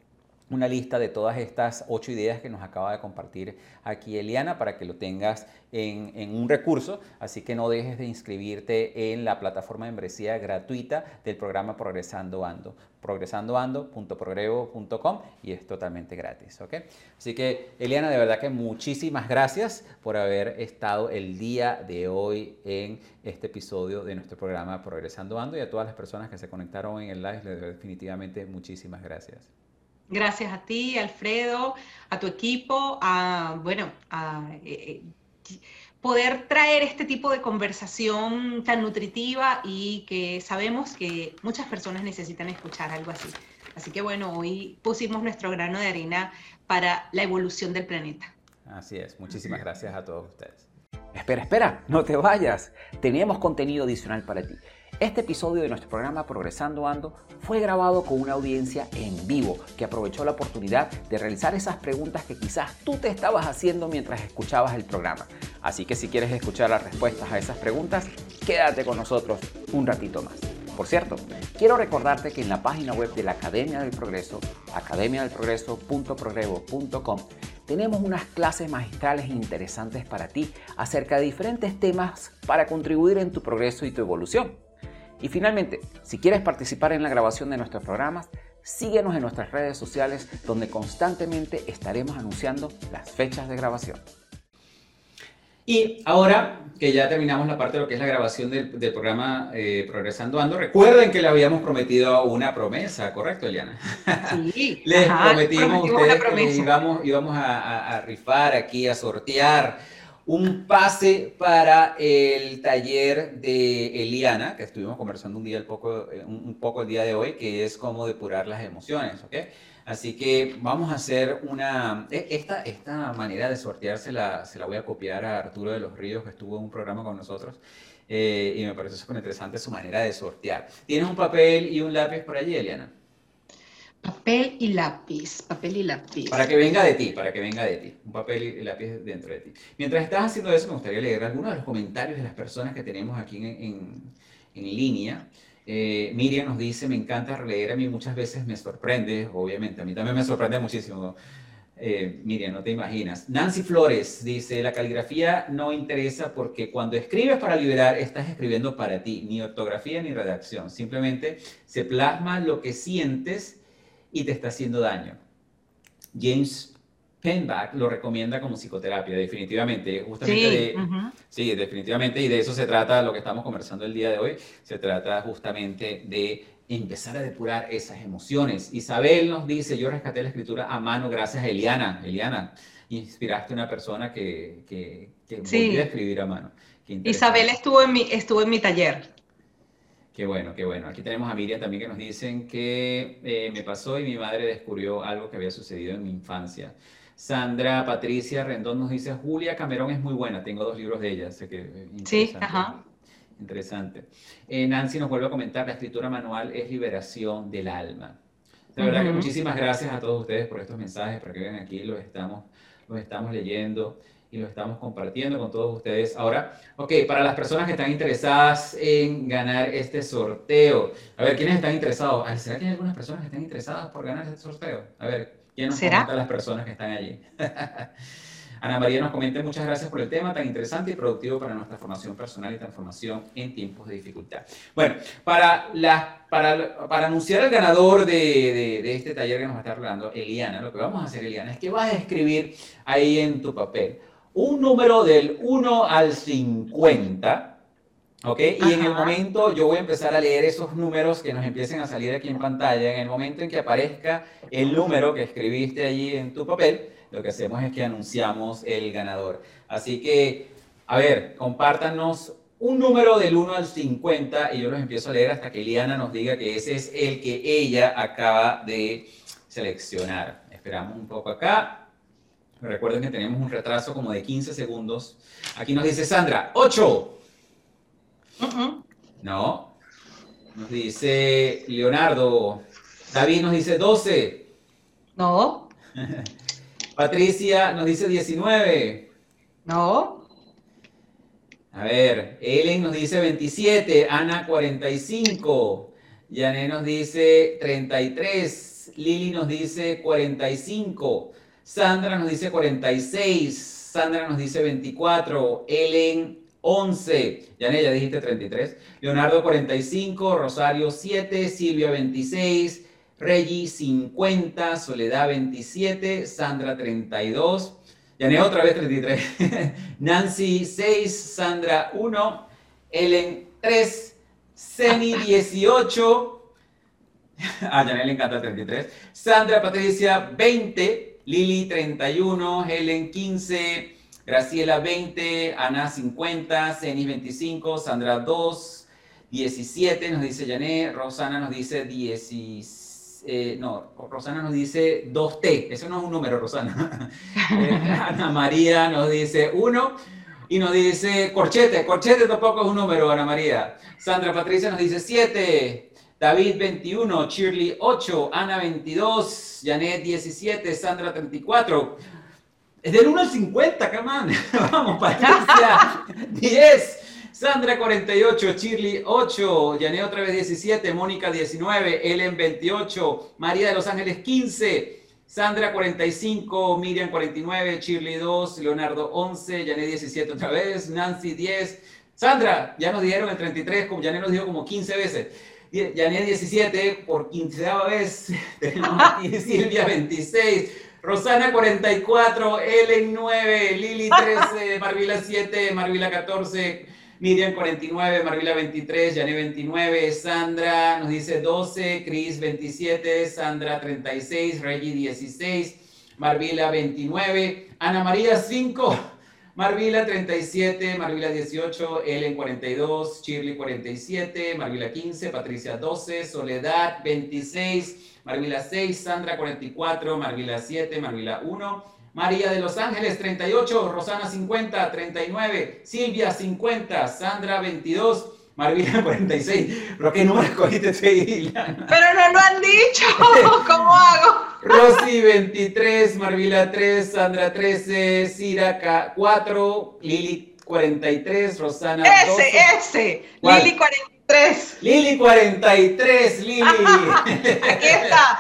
B: una lista de todas estas ocho ideas que nos acaba de compartir aquí Eliana para que lo tengas en, un recurso. Así que no dejes de inscribirte en la plataforma de membresía gratuita del programa Progresando Ando. progresandoando.progrevo.com y es totalmente gratis. ¿ok? Así que Eliana, de verdad que muchísimas gracias por haber estado el día de hoy en este episodio de nuestro programa Progresando Ando y a todas las personas que se conectaron en el live, definitivamente muchísimas gracias.
A: Gracias a ti, Alfredo, a tu equipo, a, bueno, a eh, eh, poder traer este tipo de conversación tan nutritiva y que sabemos que muchas personas necesitan escuchar algo así. Así que bueno, hoy pusimos nuestro grano de arena para la evolución del planeta.
B: Así es, muchísimas gracias a todos ustedes.
C: Espera, espera, no te vayas. Teníamos contenido adicional para ti. Este episodio de nuestro programa Progresando Ando fue grabado con una audiencia en vivo que aprovechó la oportunidad de realizar esas preguntas que quizás tú te estabas haciendo mientras escuchabas el programa. Así que si quieres escuchar las respuestas a esas preguntas, quédate con nosotros un ratito más. Por cierto, quiero recordarte que en la página web de la Academia del Progreso, academiadelprogreso.progreso.com, tenemos unas clases magistrales interesantes para ti acerca de diferentes temas para contribuir en tu progreso y tu evolución. Y finalmente, si quieres participar en la grabación de nuestros programas, síguenos en nuestras redes sociales donde constantemente estaremos anunciando las fechas de grabación.
B: Y ahora que ya terminamos la parte de lo que es la grabación del, programa eh, Progresando Ando, recuerden que le habíamos prometido una promesa, ¿correcto, Eliana?
A: Sí. [LAUGHS]
B: Les prometimos a ustedes que íbamos, íbamos a, a rifar aquí, a sortear un pase para el taller de Eliana, que estuvimos conversando un, día el poco, eh, un poco el día de hoy, que es cómo depurar las emociones, ¿ok? Así que vamos a hacer una... E, esta, esta manera de sortearse la, se la voy a copiar a Arturo de los Ríos, que estuvo en un programa con nosotros, eh, y me parece súper interesante su manera de sortear. ¿Tienes un papel y un lápiz por allí, Eliana?
A: Papel y lápiz, papel y lápiz.
B: Para que venga de ti, para que venga de ti. Un papel y lápiz dentro de ti. Mientras estás haciendo eso, me gustaría leer algunos de los comentarios de las personas que tenemos aquí en, en, línea. Eh, Miriam nos dice, me encanta leer, a mí muchas veces me sorprende, obviamente, a mí también me sorprende muchísimo. Eh, Miriam, no te imaginas. Nancy Flores dice, la caligrafía no interesa porque cuando escribes para liberar, estás escribiendo para ti, ni ortografía ni redacción. Simplemente se plasma lo que sientes y te está haciendo daño. James Penback lo recomienda como psicoterapia, definitivamente. Justamente sí, de, sí, definitivamente, y de eso se trata lo que estamos conversando el día de hoy. Se trata justamente de empezar a depurar esas emociones. Isabel nos dice, yo rescaté la escritura a mano gracias a Eliana. Eliana, inspiraste a una persona que, que, que volvió a escribir a mano.
A: Isabel estuvo en, mi, estuvo en mi taller.
B: Qué bueno, qué bueno. Aquí tenemos a Miriam también que nos dicen que eh, me pasó y mi madre descubrió algo que había sucedido en mi infancia. Sandra Patricia Rendón nos dice, Julia Camerón es muy buena, tengo dos libros de ella, sé que
A: eh, Sí, ajá.
B: Interesante. Eh, Nancy nos vuelve a comentar, la escritura manual es liberación del alma. De verdad que muchísimas gracias a todos ustedes por estos mensajes, para que vean aquí, los estamos, los estamos leyendo y lo estamos compartiendo con todos ustedes. Ahora, ok, para las personas que están interesadas en ganar este sorteo, a ver, ¿quiénes están interesados? ¿Será que hay algunas personas que están interesadas por ganar este sorteo? A ver, ¿Quién nos ¿Será? las personas que están allí? [LAUGHS] Ana María nos comenta muchas gracias por el tema tan interesante y productivo para nuestra formación personal y transformación en tiempos de dificultad. Bueno, para, la, para, para anunciar al ganador de, de, de, este taller que nos va a estar hablando, Eliana, lo que vamos a hacer, Eliana, es que vas a escribir ahí en tu papel un número del 1 al 50. ¿Ok? Y en el momento yo voy a empezar a leer esos números que nos empiecen a salir aquí en pantalla. En el momento en que aparezca el número que escribiste allí en tu papel, lo que hacemos es que anunciamos el ganador. Así que, a ver, compártanos un número del 1 al 50 y yo los empiezo a leer hasta que Liana nos diga que ese es el que ella acaba de seleccionar. Esperamos un poco acá. Recuerden que tenemos un retraso como de 15 segundos. Aquí nos dice Sandra, 8. No. Nos dice Leonardo. David nos dice 12.
A: No. [LAUGHS]
B: Patricia nos dice 19.
A: No.
B: A ver, Ellen nos dice 27, Ana 45, Yané nos dice 33, Lili nos dice 45, Sandra nos dice 46, Sandra nos dice 24, Ellen 11, Yané ya dijiste 33, Leonardo 45, Rosario 7, Silvia 26, Reggie 50, Soledad 27, Sandra 32, Yané otra vez 33, [LAUGHS] Nancy 6, Sandra 1, Ellen 3, Semi 18, [LAUGHS] a Yané le encanta 33, Sandra Patricia 20, Lili 31, Helen 15, Graciela 20, Ana 50, Seni 25, Sandra 2, 17 nos dice Yané, Rosana nos dice 16. Eh, no, Rosana nos dice 2T, eso no es un número, Rosana. [LAUGHS] Eh, Ana María nos dice 1 y nos dice corchete, corchete tampoco es un número, Ana María. Sandra Patricia nos dice 7, David 21, Shirley 8, Ana 22, Janet 17, Sandra 34. Es del 1 al 50, come [LAUGHS] Vamos, Patricia [LAUGHS] 10. Sandra 48, Shirley 8, Yané otra vez 17, Mónica 19, Ellen 28, María de los Ángeles 15, Sandra 45, Miriam 49, Shirley 2, Leonardo 11, Yané 17 otra vez, Nancy 10, Sandra, ya nos dijeron el 33, como Yané nos dijo como 15 veces. Yané 17 por 15 vez, tenemos aquí Silvia 26, Rosana 44, Ellen 9, Lili 13, [LAUGHS] Marvila 7, Marvila 14, Miriam 49, Marvila 23, Jané 29, Sandra nos dice 12, Cris 27, Sandra 36, Reggie 16, Marvila 29, Ana María 5, Marvila 37, Marvila 18, Ellen 42, Shirley 47, Marvila 15, Patricia 12, Soledad 26, Marvila 6, Sandra 44, Marvila 7, Marvila 1, María de los Ángeles 38, Rosana 50, 39, Silvia 50, Sandra 22, Marvila [LAUGHS] 46. ¿Pero qué número escogiste
A: Pero no lo han dicho. [LAUGHS] ¿Cómo hago?
B: Rosy 23, Marvila 3, Sandra 13, Cira 4, Lili 43, Rosana 12.
A: Ese, ese. Lili 43.
B: Lili 43, Lili. [LAUGHS]
A: Aquí está.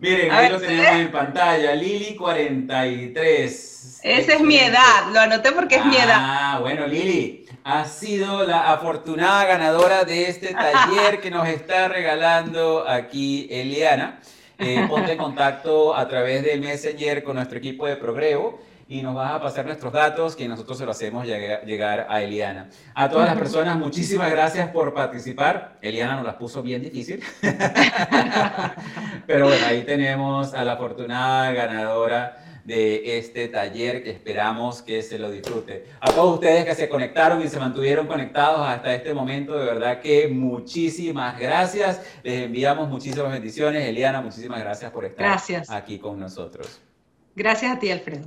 B: Miren, ahí lo tenemos en pantalla. Lili 43.
A: Esa es mi edad, lo anoté porque es mi edad.
B: Ah, bueno, Lili, has sido la afortunada ganadora de este taller que nos está regalando aquí Eliana. Eh, ponte en contacto a través de Messenger con nuestro equipo de Progrevo y nos vas a pasar nuestros datos que nosotros se lo hacemos llegar a Eliana. A todas las personas, muchísimas gracias por participar. Eliana nos las puso bien difícil. [LAUGHS] Pero bueno, ahí tenemos a la afortunada ganadora de este taller que esperamos que se lo disfrute. A todos ustedes que se conectaron y se mantuvieron conectados hasta este momento, de verdad que muchísimas gracias. Les enviamos muchísimas bendiciones. Eliana, muchísimas gracias por estar aquí con nosotros.
A: Gracias a ti, Alfredo.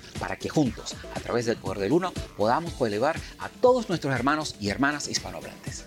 B: para que juntos, a través del poder del uno, podamos elevar a todos nuestros hermanos y hermanas hispanohablantes.